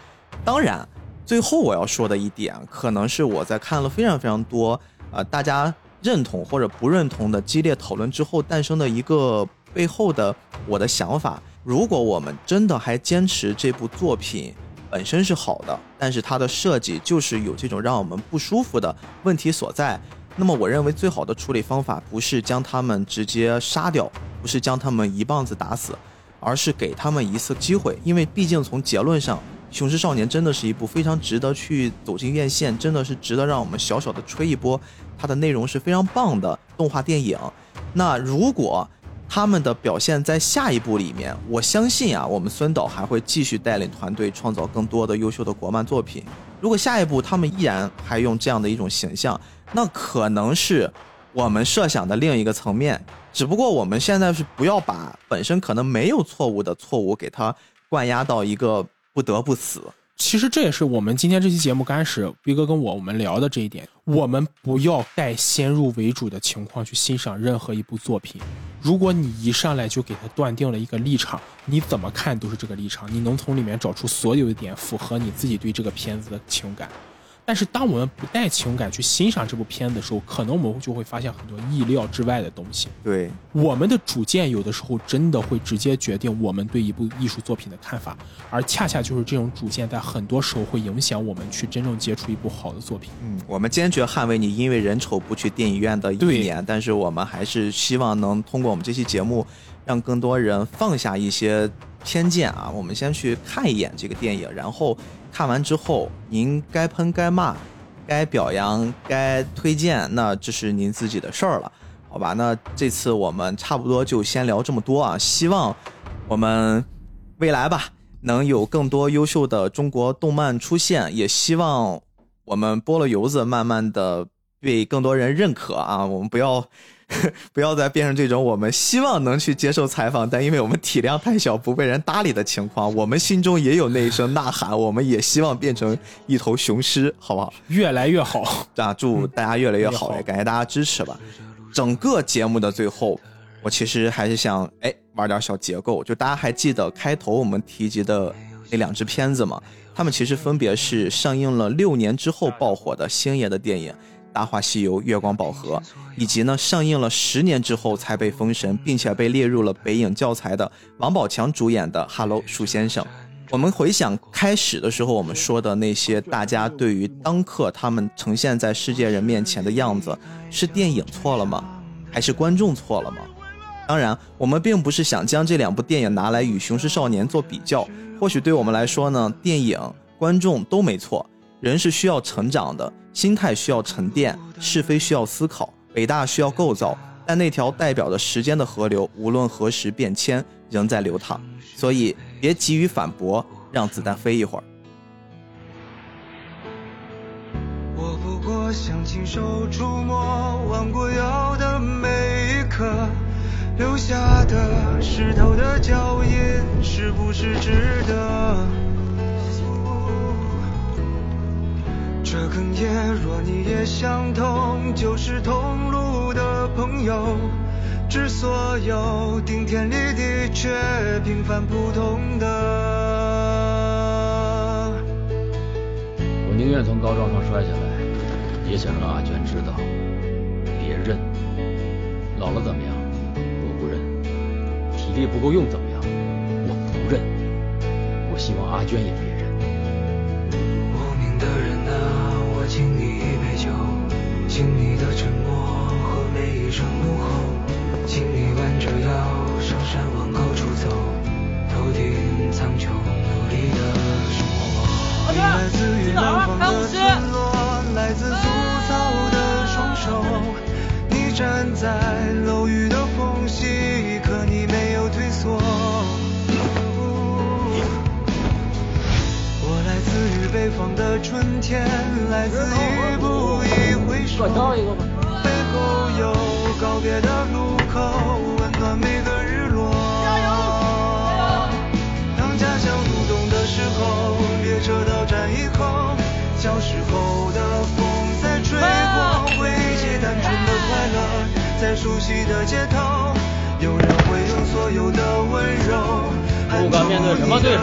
当然，最后我要说的一点，可能是我在看了非常非常多呃大家认同或者不认同的激烈讨论之后诞生的一个背后的我的想法。如果我们真的还坚持这部作品本身是好的，但是它的设计就是有这种让我们不舒服的问题所在，那么我认为最好的处理方法不是将他们直接杀掉，不是将他们一棒子打死，而是给他们一次机会，因为毕竟从结论上。《雄狮少年》真的是一部非常值得去走进院线，真的是值得让我们小小的吹一波。它的内容是非常棒的动画电影。那如果他们的表现在下一部里面，我相信啊，我们孙导还会继续带领团队创造更多的优秀的国漫作品。如果下一步他们依然还用这样的一种形象，那可能是我们设想的另一个层面。只不过我们现在是不要把本身可能没有错误的错误给它灌压到一个。不得不死。其实这也是我们今天这期节目开始逼哥跟我我们聊的这一点。我们不要带先入为主的情况去欣赏任何一部作品。如果你一上来就给他断定了一个立场，你怎么看都是这个立场。你能从里面找出所有的点符合你自己对这个片子的情感。但是当我们不带情感去欣赏这部片子的时候，可能我们就会发现很多意料之外的东西。对，我们的主见有的时候真的会直接决定我们对一部艺术作品的看法，而恰恰就是这种主见，在很多时候会影响我们去真正接触一部好的作品。嗯，我们坚决捍卫你因为人丑不去电影院的意对，但是我们还是希望能通过我们这期节目，让更多人放下一些偏见啊，我们先去看一眼这个电影，然后看完之后，您该喷该骂，该表扬该推荐，那这是您自己的事儿了，好吧？那这次我们差不多就先聊这么多啊，希望我们未来吧能有更多优秀的中国动漫出现，也希望我们菠萝油子慢慢的被更多人认可啊，我们不要。不要再变成这种我们希望能去接受采访，但因为我们体量太小不被人搭理的情况。我们心中也有那一声呐喊，我们也希望变成一头雄狮，好不好？越来越好，啊，祝大家越来越好，也感谢大家支持吧。整个节目的最后，我其实还是想哎玩点小结构，就大家还记得开头我们提及的那两支片子吗？他们其实分别是上映了六年之后爆火的星爷的电影《大话西游月光宝盒》，以及呢上映了十年之后才被封神，并且被列入了北影教材的王宝强主演的《Hello 树先生》。我们回想开始的时候，我们说的那些大家对于当刻他们呈现在世界人面前的样子，是电影错了吗？还是观众错了吗？当然，我们并不是想将这两部电影拿来与《雄狮少年》做比较。或许对我们来说呢，电影、观众都没错。人是需要成长的，心态需要沉淀，是非需要思考，伟大需要构造。但那条代表着时间的河流，无论何时变迁，仍在流淌。所以，别急于反驳，让子弹飞一会儿。我不过想亲手触摸弯过腰的每一刻，留下的湿透的脚印，是不是值得？这哽咽，若你也相同，就是同路的朋友。致所有顶天立地却平凡普通的。我宁愿从高桩上摔下来，也想让阿娟知道，别认。老了怎么样？我不认。体力不够用怎么样？我不认。我希望阿娟也别认。无名的人啊，你弯着腰上山往高处走，头顶苍穹，努力的生活。你来自于南方的村落，来自粗糙的双手，你站在楼宇的缝隙，可你没有退缩。我来自于北方的春天，来自一步一回首，背后有告别的路口，温暖每个日落。当家乡入冬的时候，列车到站以后，小时候的风在吹过，回忆起单纯的快乐，在熟悉的街头，有人会用所有的温柔，不管面对什么对手，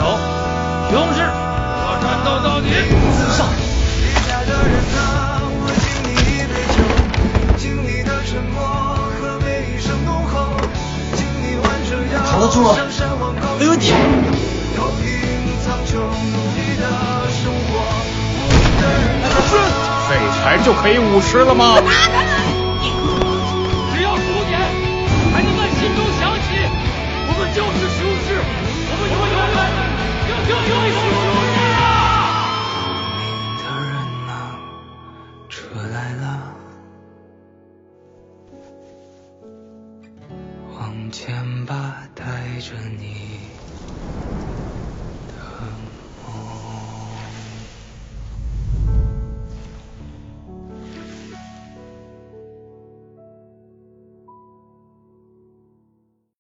勇士，我战斗到底。上。得住吗上山往高处没问题头顶苍穹，努力的生活。无名的人啊，废柴就可以五十了吗？只要数点，还能在心中响起，我们就是雄狮，我们永远永永永雄牵吧，带着你。